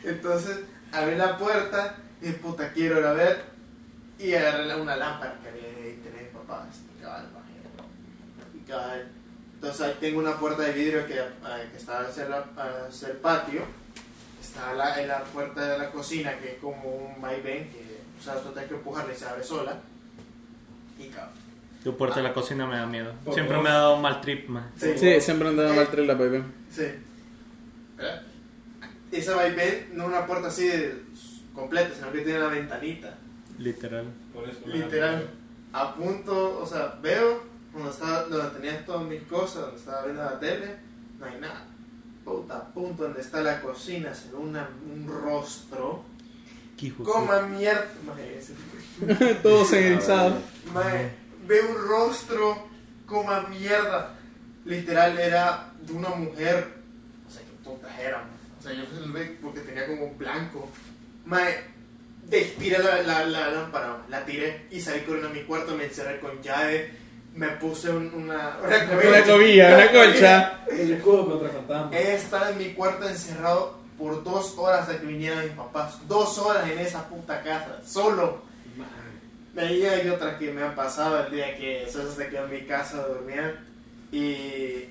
Entonces abrí la puerta y puta quiero ir a ver y agarré una lámpara que había ahí tenía mi papá. así, cabal, cabal. Entonces ahí tengo una puerta de vidrio que, ah, que está hacia, la- hacia el patio. Está la, en la puerta de la cocina que es como un vaivén que o sea, tú tienes que empujarla y se abre sola. Y cabal. Tu puerta de la cocina me da miedo. Siempre dos. me ha dado mal trip, man. Sí. Sí, siempre andaba mal tres la bebé. Sí. ¿Verdad? Esa vaivén no es una puerta así de- completa, sino que tiene la ventanita. Literal. Por eso me Literal. miedo. A punto, o sea, veo donde, estaba, donde tenía todas mis cosas, donde estaba viendo la tele, no hay nada. Puta, a punto donde está la cocina, se ve una, un rostro. Qué hijo de Coma mierda. Maje, ese- Todos engrisados. maje, veo un rostro coma mierda. Literal era de una mujer. O sea, qué putas era, maje. O sea, yo lo vi porque tenía como un blanco. Mae, despiré la, la, la lámpara, la tiré y salí corriendo a mi cuarto, me encerré con llave, me puse un- una, una Una cobilla, una colcha. El escudo contra fantasma. He estado en mi cuarto encerrado por dos horas hasta que vinieran mis papás. Dos horas en esa puta casa, solo. De ahí hay otras que me han pasado el día que Sosa se quedó en mi casa a dormir y...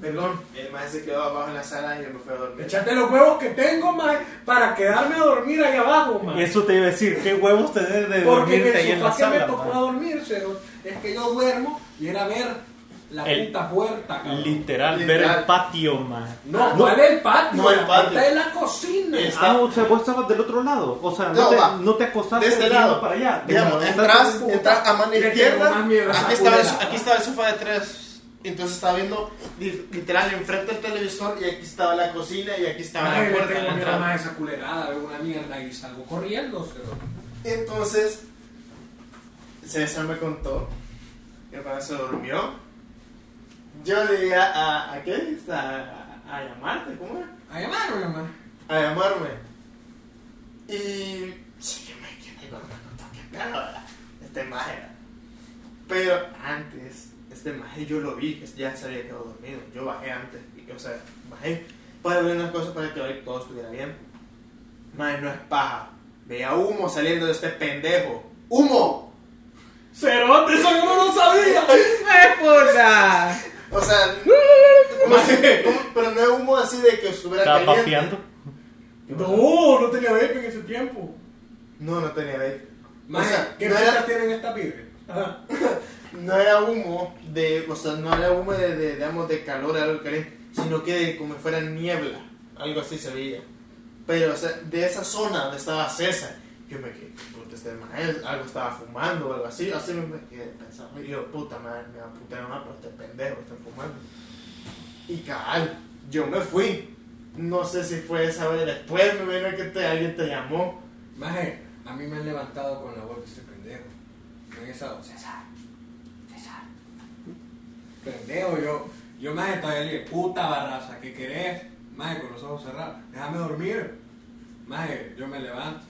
Perdón, el maestro se quedó abajo en la sala y yo me fui a dormir. Echate los huevos que tengo, man, para quedarme a dormir ahí abajo, man. Y eso te iba a decir, qué huevos tener de Porque en el en la sofá que me tocó a dormir, cero, es que yo duermo y era ver la El- puta puerta, cabrón. Literal, ver Literal. el patio, man. No, ¿cuál es el patio? No, el La patio. puerta de la cocina. Está- Ah, o sea, vos estabas del otro lado. O sea, no, No, te, va. no te acostaste De este lado. para allá. Digamos, entras, entras a mano izquierda, aquí estaba, el, aquí estaba el sofá de tres, Entonces estaba viendo li- literal enfrente del televisor y aquí estaba la cocina y aquí estaba Maje, la puerta. tengo la miedo entrada. más esa culerada, una mierda y salgo corriendo, cero. Entonces, César me contó que cuando se durmió, yo le dije a, a, ¿a qué? A, a llamarte, ¿cómo era? A llamarme, mamá. A llamarme. Y. Sí, que me quedé cuando me contó que ¿verdad? Este maje. Pero antes, este maje yo lo vi, que ya se había quedado dormido. Yo bajé antes, y, o sea, bajé para ver unas cosas para que que todo estuviera bien. Maje, no es paja. Veía humo saliendo de este pendejo. ¡Humo! ¡Cerote, eso yo no lo sabía! ¡Ay, puta! O sea, como si- como- pero no es humo así de que estuviera Estaba caliente. papeando. No, no tenía vape en ese tiempo. No, no tenía vape. O sea, ¿qué no era- tienen esta birria? Ajá. no era humo de, o sea, no era humo de, de, digamos, de calor, algo caliente, sino que de como si fuera niebla, algo así se veía. Pero, o sea, de esa zona donde estaba César, yo me quedé, puta, este maestro, algo estaba fumando o algo así, así me quedé pensando, y yo, puta madre, me va a putear más, pero este pendejo está fumando. Y cabal, yo me fui. No sé si fue esa vez después, me vino que te, alguien te llamó. Maje, a mí me han levantado con la voz de este pendejo. En esa voz, César, César. Pendejo, yo, yo maje todavía le dije, puta barraza, ¿qué querés? Maje, con los ojos cerrados, déjame dormir. Maje, yo me levanto.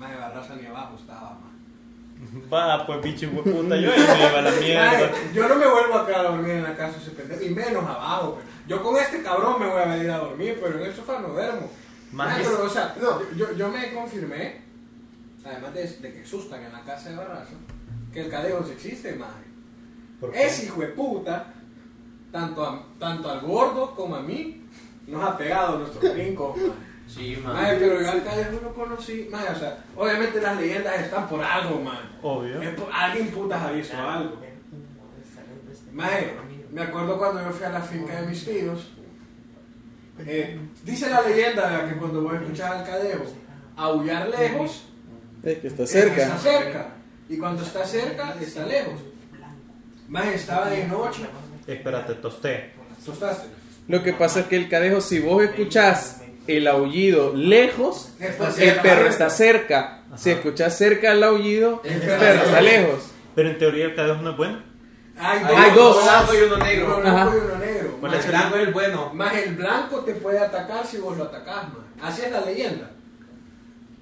Maje, barraza ni abajo estaba, maje. Va, pues bicho, de puta, yo ya me iba a la mierda. Yo no me vuelvo a quedar a dormir en la casa de ese pendejo, y menos abajo. pues. Yo con este cabrón me voy a venir a dormir, pero en el sofá no duermo. Maje, Maje, pero, o sea, no. yo, yo me confirmé, además de, de que asustan en la casa de Barraza, que el cadejo sí existe, maje. ¿Por qué? Ese hijo de puta, tanto, a- tanto al gordo como a mí, nos ha pegado nuestros brincos, maje. Sí, Maje, pero yo al cadejo no conocí, maje, o sea, obviamente las leyendas están por algo, maje. Obvio. Es por- alguien putas ha visto algo. Maje, me acuerdo cuando yo fui a la finca de mis tíos. eh, dice la leyenda ¿verdad? que cuando voy a escuchar al cadejo aullar lejos, Es que está es que está cerca. cerca. Y cuando está cerca, está lejos. Maje, estaba de noche. Espérate, tosté. ¿Asustaste? Lo que pasa es que el cadejo, si vos escuchás el aullido lejos, el perro está cerca. Si escuchás cerca el aullido, El el perro está lejos. Pero en teoría el cadejo no es bueno. Hay Hay dos. Uno blanco y uno negro. Uno blanco Ajá. y uno negro. Maje, el blanco es el bueno. Más el blanco te puede atacar si vos lo atacás, más. Así es la leyenda.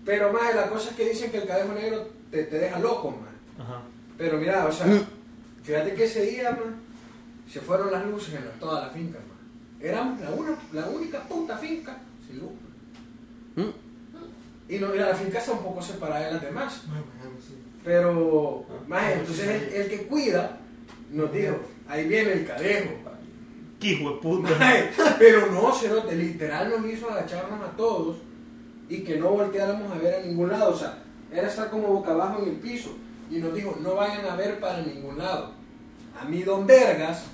Pero más la cosa es que dicen que el cadejo negro te, te deja loco, más. Ajá. Pero mira, o sea, fíjate que ese día, man, se fueron las luces en la- toda la finca, man. Éramos la, una, la única puta finca sin luz. man. Y no, la finca está un poco separada de las demás. Pero, más entonces el, el que cuida nos dijo, ahí viene el cadejo. ¿Qué hijo de puta? Ay, pero no, Cerote, literal nos hizo agacharnos a todos y que no volteáramos a ver a ningún lado. O sea, era estar como boca abajo en el piso. Y nos dijo, no vayan a ver para ningún lado. A mí, don Vergas,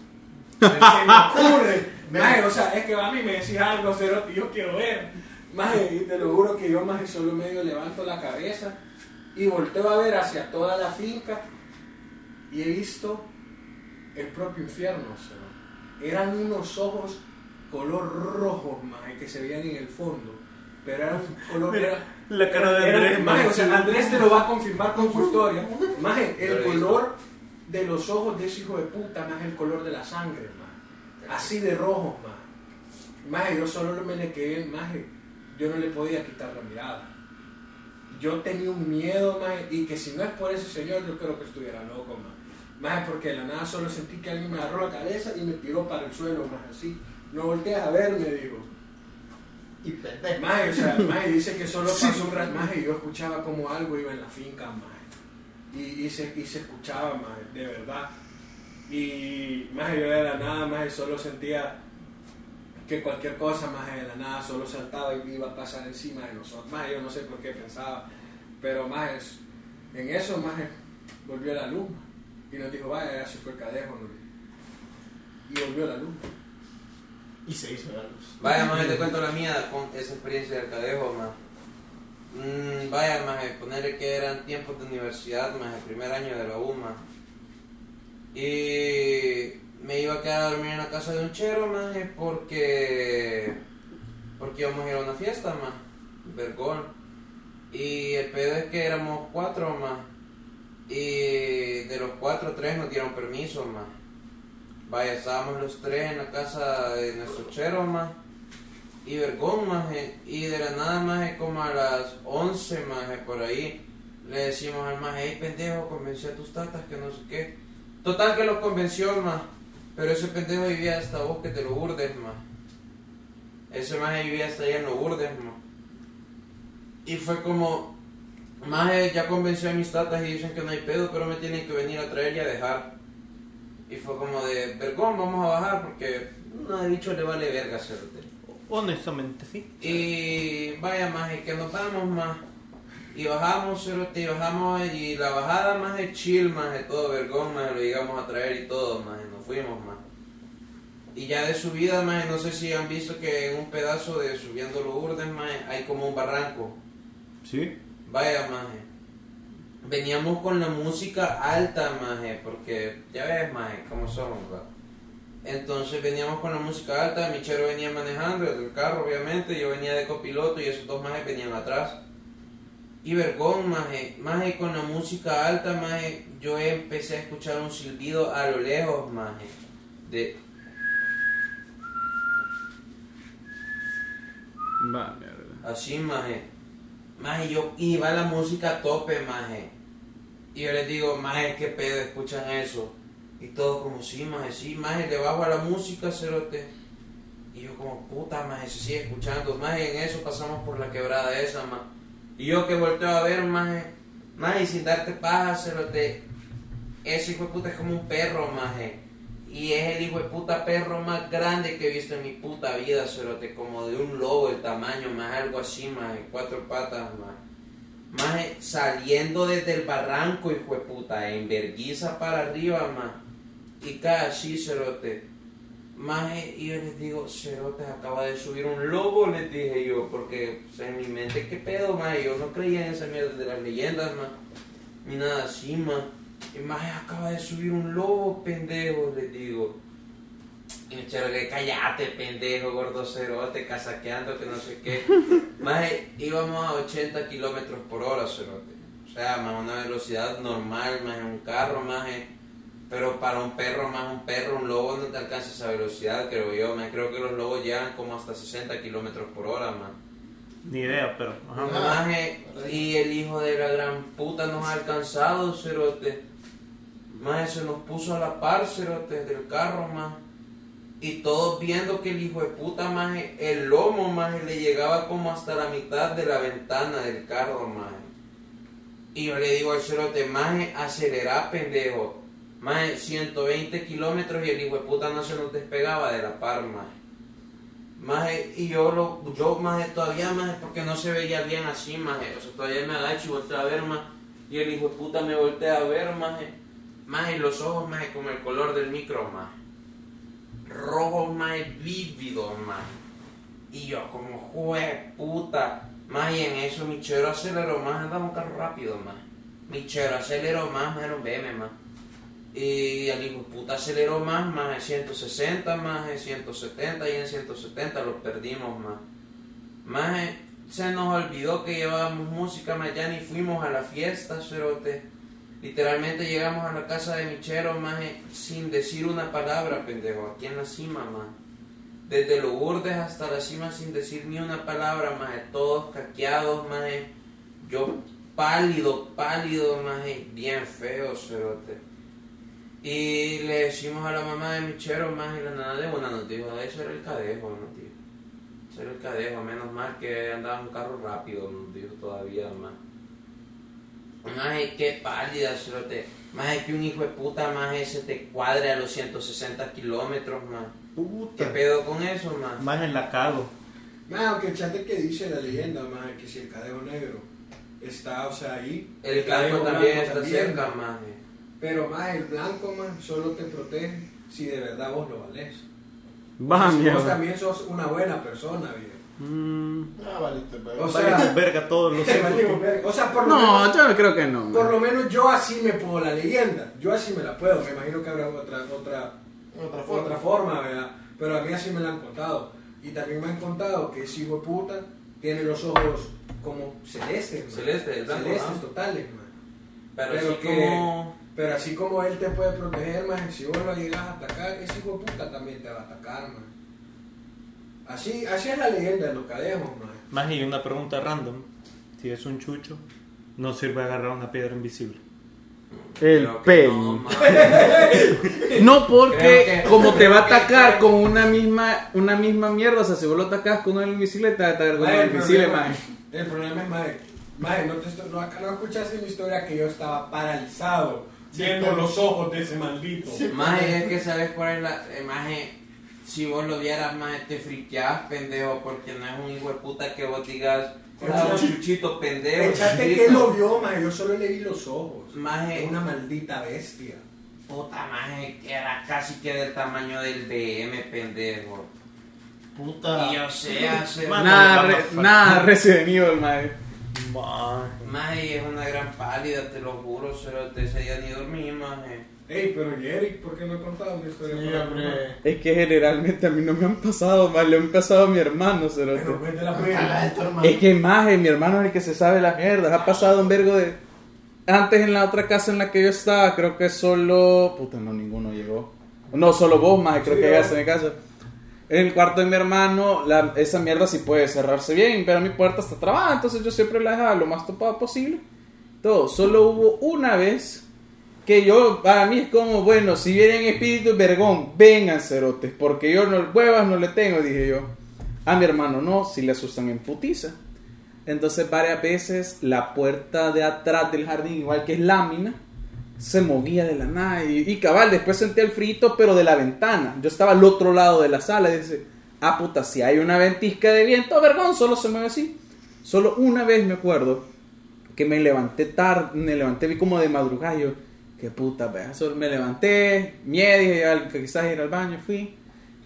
se me ocurre. Maje, o sea, es que a mí me decís algo, Cerote, y yo quiero ver. Maje, y te lo juro que yo, maje, solo medio levanto la cabeza y volteo a ver hacia toda la finca y he visto el propio infierno, eran unos ojos color rojo, maje, que se veían en el fondo. Pero era un color. Mira, era- la cara de era- Andrés, maje, maje, o sea. Andrés te lo va a confirmar con su historia. Maje, el color de los ojos de ese hijo de puta, más el color de la sangre, maje. Así de rojo, maje. Maje, yo solo me le quedé, maje. Yo no le podía quitar la mirada. Yo tenía un miedo, maje, y que si no es por ese señor, yo creo que estuviera loco, maje. Maje, porque de la nada solo sentí que alguien me agarró la cabeza y me tiró para el suelo, maje, así. No volteas a ver, me dijo. Y pendejo. Maje, o sea, Maje dice que solo pasó un rato, Maje, yo escuchaba como algo iba en la finca, Maje. Y, y, se, y se escuchaba, Maje, de verdad. Y, Maje, yo de la nada, Maje, solo sentía que cualquier cosa, Maje, de la nada solo saltaba y iba a pasar encima de nosotros. Maje, yo no sé por qué pensaba. Pero, Maje, en eso, Maje, volvió la luz. Y nos dijo, vaya, ya se fue el cadejo. ¿no? Y volvió la luz. Y se hizo la luz. Vaya, más te cuento la mía con esa experiencia del cadejo, más. Mm, vaya, más ponerle que eran tiempos de universidad, más el primer año de la UMA. Y me iba a quedar a dormir en la casa de un chero, maje, porque. Porque íbamos a ir a una fiesta, más. Vergón. Y el pedo es que éramos cuatro, más. Y de los cuatro, tres nos dieron permiso, más. Vaya, estábamos los tres en la casa de nuestro chero, más. Y vergón, maje. Y de la nada, maje, como a las 11, maje, por ahí, le decimos al maje, hey, pendejo, convencí a tus tatas que no sé qué. Total que los convenció, más. Pero ese pendejo vivía hasta vos que te lo burdes, más. Ese maje vivía hasta allá en los burdes, más. Y fue como, maje ya convenció a mis tatas y dicen que no hay pedo, pero me tienen que venir a traer y a dejar. Y fue como de, vergón, vamos a bajar porque no he dicho le vale verga hacerte. Honestamente, sí. Y vaya más, y que nos vamos más. Y bajamos, y bajamos, y la bajada más de chill, más de todo vergón, más lo llegamos a traer y todo, más, nos fuimos más. Y ya de subida, más, no sé si han visto que en un pedazo de subiendo los urdes, más, hay como un barranco. Sí. Vaya, maje. Veníamos con la música alta, maje, porque ya ves, maje, cómo somos, va. Entonces veníamos con la música alta, mi chero venía manejando el carro, obviamente, yo venía de copiloto y esos dos majes venían atrás. Y vergón, maje, maje, con la música alta, maje, yo empecé a escuchar un silbido a lo lejos, maje, de... Va, mierda. Así, maje. Maje, yo iba la música a tope, maje. Y yo les digo, maje, qué pedo, escuchan eso. Y todo como, sí, maje, sí, maje, le bajo a la música, cerote. Y yo como, puta, maje, se sigue escuchando. Maje, en eso pasamos por la quebrada esa, maje. Y yo que volteo a ver, maje, maje, sin darte paja, cerote. Ese hijo de puta es como un perro, maje. Y es el hijo de puta perro más grande que he visto en mi puta vida, cerote. Como de un lobo el tamaño, más algo así, más cuatro patas, más. Más saliendo desde el barranco, hijo de puta, en verguiza para arriba, más. Y cada así, cerote. Más, y yo les digo, cerote, acaba de subir un lobo, les dije yo, porque o sea, en mi mente, ¿qué pedo, más? Yo no creía en esa mierda de las leyendas, más. Ni nada así, más. Y más acaba de subir un lobo, pendejo, les digo. Y me que callate, pendejo, gordo cerote, casaqueando, que no sé qué. Más íbamos a 80 kilómetros por hora, cerote. O sea, más una velocidad normal, más un carro, más Pero para un perro, más un perro, un lobo no te alcanza esa velocidad, creo yo. Más creo que los lobos llegan como hasta 60 kilómetros por hora, más. Ni idea, pero. Ajá. Maje, y el hijo de la gran puta nos ha alcanzado, cerote. Maje, se nos puso a la par, cerote, del carro, maje. Y todos viendo que el hijo de puta, maje, el lomo, maje, le llegaba como hasta la mitad de la ventana del carro, maje. Y yo le digo al cerote, maje, acelera, pendejo. Maje, 120 kilómetros y el hijo de puta no se nos despegaba de la par. Maje, y yo, lo, yo maje, todavía, maje, porque no se veía bien así, maje. O sea, todavía me agacho y volteo a ver, maje. Y el hijo de puta me voltea a ver, maje. Maje, los ojos, maje, como el color del micro, maje. Rojos, maje, vívidos, maje. Y yo, como, jue puta. Maje, y en eso mi chero aceleró más, andaba un carro rápido, maje. Mi chero aceleró más, maje, era un maje. Y de puta aceleró más, más de 160, más de 170 y en 170 los perdimos más. Más se nos olvidó que llevábamos música, más ya ni fuimos a la fiesta, cerote. Literalmente llegamos a la casa de Michero, más sin decir una palabra, pendejo, aquí en la cima, más. Desde los hasta la cima sin decir ni una palabra, más de todos caqueados, más yo pálido, pálido, más bien feo, cerote. Y le decimos a la mamá de Michero más y la nana de una nos dijo, eso era el cadejo, nos dijo. Eso era el cadejo, menos mal que andaba un carro rápido, nos dijo todavía más. Más qué pálida, cerote. Más que un hijo de puta más ese te cuadre a los 160 kilómetros, más. ¿Qué Puta. pedo con eso, más? Más en la cago. Más, aunque el chante que dice la leyenda, más, que si el cadejo negro está, o sea, ahí. El campo también blanco está también, cerca, más. Pero más, el blanco, más, solo te protege si de verdad vos lo valés. Va, Si vos también sos una buena persona, viejo. Mm, Ah, valiste, pero. O sea- verga todos los. O sea, por lo menos... No, yo creo que no. Por man. lo menos yo así me puedo la leyenda. Yo así me la puedo. Me imagino que habrá otra, otra, Otra forma. otra forma, ¿verdad? Pero a mí así me lo han contado. Y también me han contado que ese hijo de puta tiene los ojos como celestes, man. Celestes, blanco, celestes totales, man. Pero, Pero así que- como. Pero así como él te puede proteger, man, si vos lo llegas a atacar, ese hijo de puta también te va a atacar, man. Así, así es la leyenda de los cadejos, man. Más y una pregunta random. Si es un chucho, no sirve agarrar una piedra invisible. El pelo. no. No, porque que- como te va a atacar con una misma una misma mierda, o sea, si vos lo atacas con una invisible, te va a atacar con una el invisible, man. El problema es, mae, mae, no, te estoy- no, acá no escuchaste mi historia que yo estaba paralizado viendo los ojos de ese maldito. Maje, es que sabes cuál es la. eh, Maje, si vos lo vieras, maje, te friqueas, pendejo, porque no es un hijo de puta que vos digas. "Ah, un chuchito pendejo. Echate chiquito". que lo vio, mae, yo solo le vi los ojos. Maje. Es una maldita bestia. Puta maje, que era casi que del tamaño del BM, pendejo. Puta. Y yo sé, hace. Man. Nada, re- nada Resident Evil. Maje. Maje, es una gran pálida, te lo juro, pero te ese día ni dormí, maje. Ey, pero Jerry, ¿por qué no he contado una historia? Sí, hombre. Es que generalmente a mí no me han pasado, man. Le han pasado a mi hermano, cerote. Bueno, cuéntala, Cala pues. esto, hermano. Es que más, mi hermano es el que se sabe las mierdas. Ha pasado un vergo de. Antes en la otra casa en la que yo estaba, creo que solo. Puta, no, ninguno llegó. No, solo vos, más, creo Sí, que llegaste a mi casa. En el cuarto de mi hermano, la- esa mierda sí puede cerrarse bien, pero mi puerta está trabada, entonces yo siempre la dejaba lo más topada posible. Todo, solo hubo una vez que yo, para mí es como, bueno, si vienen espíritus vergón, vengan cerotes, porque yo no huevas no le tengo, dije yo. A mi hermano no, si le asustan en putiza. Entonces varias veces la puerta de atrás del jardín, igual que es lámina, se movía de la nada. Y, cabal, después sentí el frito, pero de la ventana. Yo estaba al otro lado de la sala y dice, ah puta, si hay una ventisca de viento, vergón, solo se mueve así. Solo una vez me acuerdo que me levanté tarde, me levanté vi como de madrugada yo, qué puta, me levanté, miedo, dije, quizás ir al baño, fui,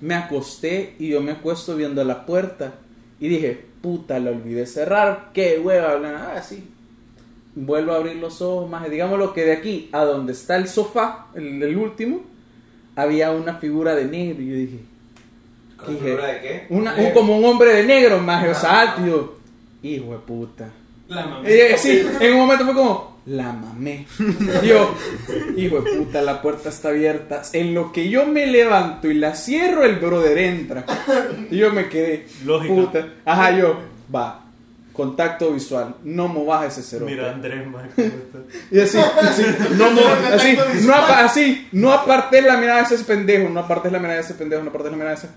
me acosté y yo me acuesto viendo la puerta y dije, puta, la olvidé cerrar, qué hueva, bla, ah, sí. Vuelvo a abrir los ojos, más digamos lo que de aquí a donde está el sofá, el, el último, había una figura de negro y yo dije, ¿Con Dije, figura de qué? una, un- como un hombre de negro, más, o sea, alto, y yo, hijo de puta. La mamá. Eh, sí, en un momento fue como, la mamé. Yo, hijo de puta, la puerta está abierta. En lo que yo me levanto y la cierro, el brother entra. Y yo me quedé, Lógica. puta. Ajá, yo, va, contacto visual, no movas ese cero. Mira, Andrés, maje, ¿cómo está? Y así, así, no, mo- así, no, así, no apartes la mirada de ese pendejo, no apartes la mirada de ese pendejo, no apartes la mirada de ese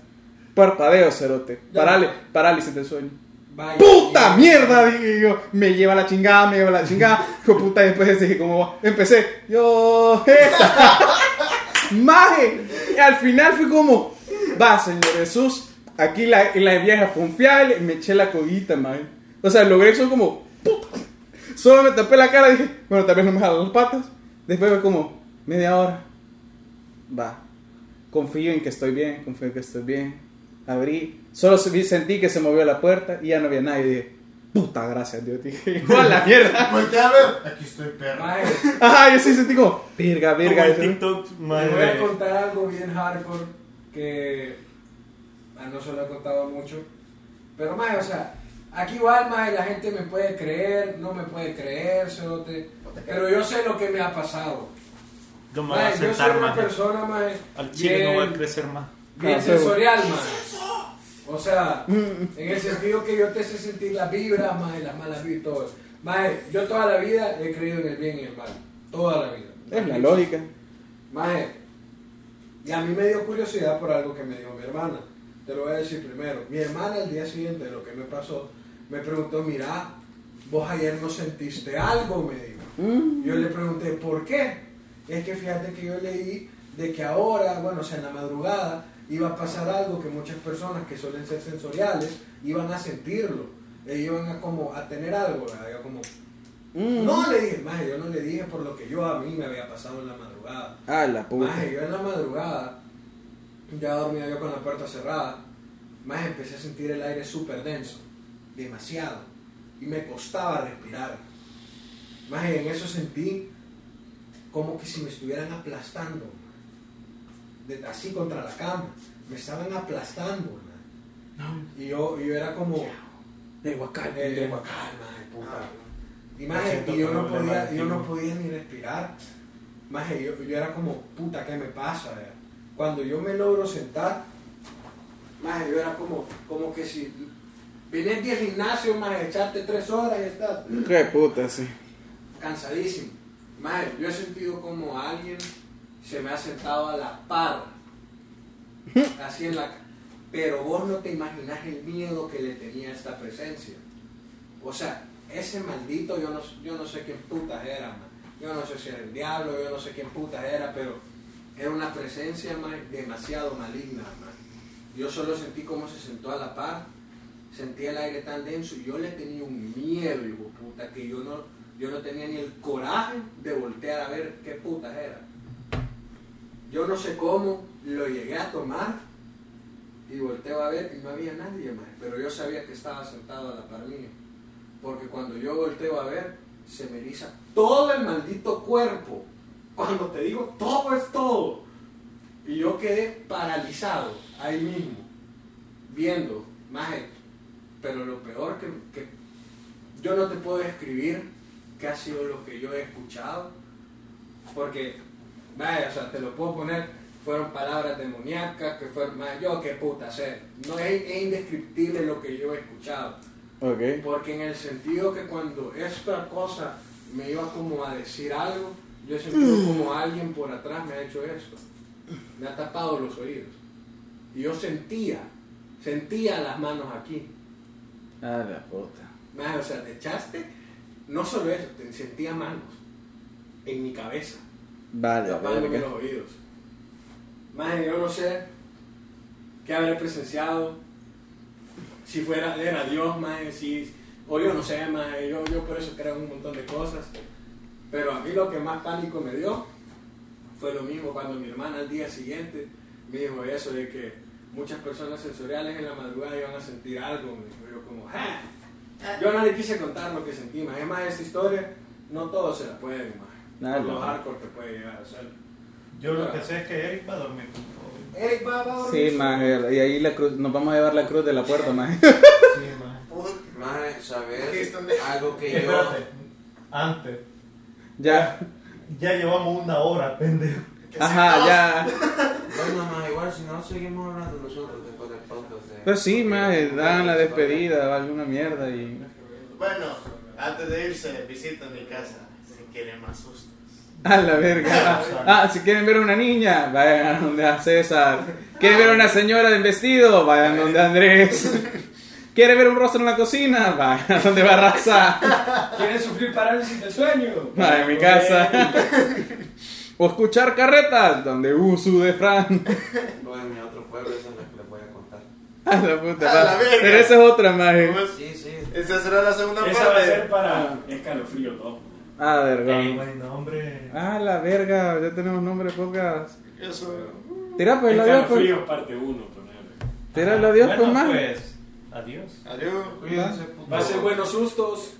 parpadeo, cerote. Parale, parálisis del sueño. Vaya, ¡Puta ya. mierda! Dije yo, me lleva la chingada, me lleva la chingada. Hijo puta, después dije, como empecé, yo, esta. Maje. Y al final fui como, va, Señor Jesús, aquí la, la vieja fue un me eché la coguita, maje. O sea, logré eso como, puta. Solo me tapé la cara y dije, bueno, tal vez no me jalan las patas. Después fue como, media hora. Va. Confío en que estoy bien, confío en que estoy bien. Abrí. Solo se- sentí que se movió la puerta y ya no había nadie. Dije, puta, gracias, Dios. Dije, igual la mierda. Voltea a ver. Aquí estoy, perro. Ajá, yo sí sentí como, verga, verga. Como TikTok, Les voy a contar algo bien hardcore que ah, no se lo he contado mucho. Pero más, o sea, aquí igual más la gente me puede creer, no me puede creer, cerote, pero yo sé lo que me ha pasado. Yo me voy a Mae, yo soy sentar, una maje. persona más Al chile no bien, voy a crecer más. bien Ah, pero- sensorial, más. O sea, en el sentido que yo te sé sentir las vibras, más las malas vibras y todo. Más, yo toda la vida he creído en el bien y el mal. Toda la vida. Es la lógica. Maje, y a mí me dio curiosidad por algo que me dijo mi hermana. Te lo voy a decir primero. Mi hermana al día siguiente de lo que me pasó, me preguntó, mira, vos ayer no sentiste algo, me dijo. Mm. Yo le pregunté, ¿por qué? Es que fíjate que yo leí de que ahora, bueno, o sea, en la madrugada, iba a pasar algo que muchas personas que suelen ser sensoriales iban a sentirlo. E iban a como a tener algo, ¿verdad? Yo como, Mm. no le dije, maje, yo no le dije por lo que yo a mí me había pasado en la madrugada. Ah, la puta. Maje, yo en la madrugada, ya dormía yo con la puerta cerrada, más empecé a sentir el aire súper denso, demasiado, y me costaba respirar. Más en eso sentí como que si me estuvieran aplastando. de- así contra la cama. Me estaban aplastando, man. Y yo, yo era como... De Huacal. Eh, de guacal, puta. Y, siento y yo, no podía, yo no podía ni respirar. Maje, yo, yo era como, puta, ¿qué me pasa? Cuando yo me logro sentar, maje, yo era como, como que si vienes al gimnasio, maje, echarte tres horas y estás Qué puta, sí. cansadísimo. Maje, yo he sentido como alguien se me ha sentado a la par, así en la... Pero vos no te imaginas el miedo que le tenía a esta presencia. O sea, ese maldito, yo no, yo no sé quién putas era, man. Yo no sé si era el diablo, yo no sé quién putas era, pero era una presencia man, demasiado maligna, man. Yo solo sentí cómo se sentó a la par, sentí el aire tan denso y yo le tenía un miedo, hijo puta, que yo no, yo no tenía ni el coraje de voltear a ver qué putas era. Yo no sé cómo lo llegué a tomar y volteo a ver y no había nadie más, pero yo sabía que estaba sentado a la par mía, porque cuando yo volteo a ver, se me eriza todo el maldito cuerpo. Cuando te digo todo es todo. Y yo quedé paralizado ahí mismo, viendo, maje. Pero lo peor que, que yo no te puedo describir qué ha sido lo que yo he escuchado, porque, vaya, o sea, te lo puedo poner, fueron palabras demoníacas, que fueron, yo qué puta sé, no es, es indescriptible lo que yo he escuchado. Ok. Porque en el sentido que cuando esta cosa me iba como a decir algo, yo he sentido como alguien por atrás me ha hecho esto. Me ha tapado los oídos. Y yo sentía, sentía las manos aquí. A la puta. Maje, o sea, te echaste, no solo eso, te sentía manos en mi cabeza, Vale, tapándome verga. los oídos. Más yo no sé qué habré presenciado, si fuera, era Dios, más si, o yo no sé, más yo, yo por eso creo un montón de cosas. Pero a mí lo que más pánico me dio fue lo mismo cuando mi hermana al día siguiente me dijo eso de que muchas personas sensoriales en la madrugada iban a sentir algo. Me dijo yo como, "Ah". Yo no le quise contar lo que sentí, más. Es más, esta historia no todos se la pueden, más. Nada, Por lo no. hardcore que puede llegar a ser. Yo lo que sé es que Eric va a dormir con todo. Eric va, a dormir Sí, más. Y ahí la cruz, nos vamos a llevar la cruz de la puerta, más. Sí, man. Maje, saber ¿Qué es donde- algo que yo. Espérate. Antes. Ya. Ya llevamos una hora, pendejo. Ajá, ya. Bueno, maje, igual si no seguimos hablando nosotros después del podcast. de- Pues sí, más. Dan la despedida o alguna mierda y. Bueno, antes de irse, visiten mi casa si quieren más sustos. A la verga. Ah, si quieren ver a una niña, vayan a donde a César. ¿Quieren ver a una señora en vestido? Vayan donde Andrés. ¿Quieren ver un rostro en la cocina? Vayan a donde va Raza. ¿Quieren sufrir parálisis del sueño? Vayan a mi casa. O escuchar carretas, donde Usu de Fran. Luego en mi otro pueblo, esa es la que les voy a contar. A la puta. A la verga. Pero esa es otra. Pues, Sí, sí. Esa será la segunda Esa va a ser parte. para escalofrío 2. Ah, verga. Ey, güey, no, hombre. Ah, la verga. Ya tenemos nombre de podcast. Eso. Tira pues la Dios, pues. Escalofrío parte 1, ponerle. Tira la Dios, bueno, pues, más. pues, adiós. Adiós. Cuídense, puto. Va a ser buenos sustos.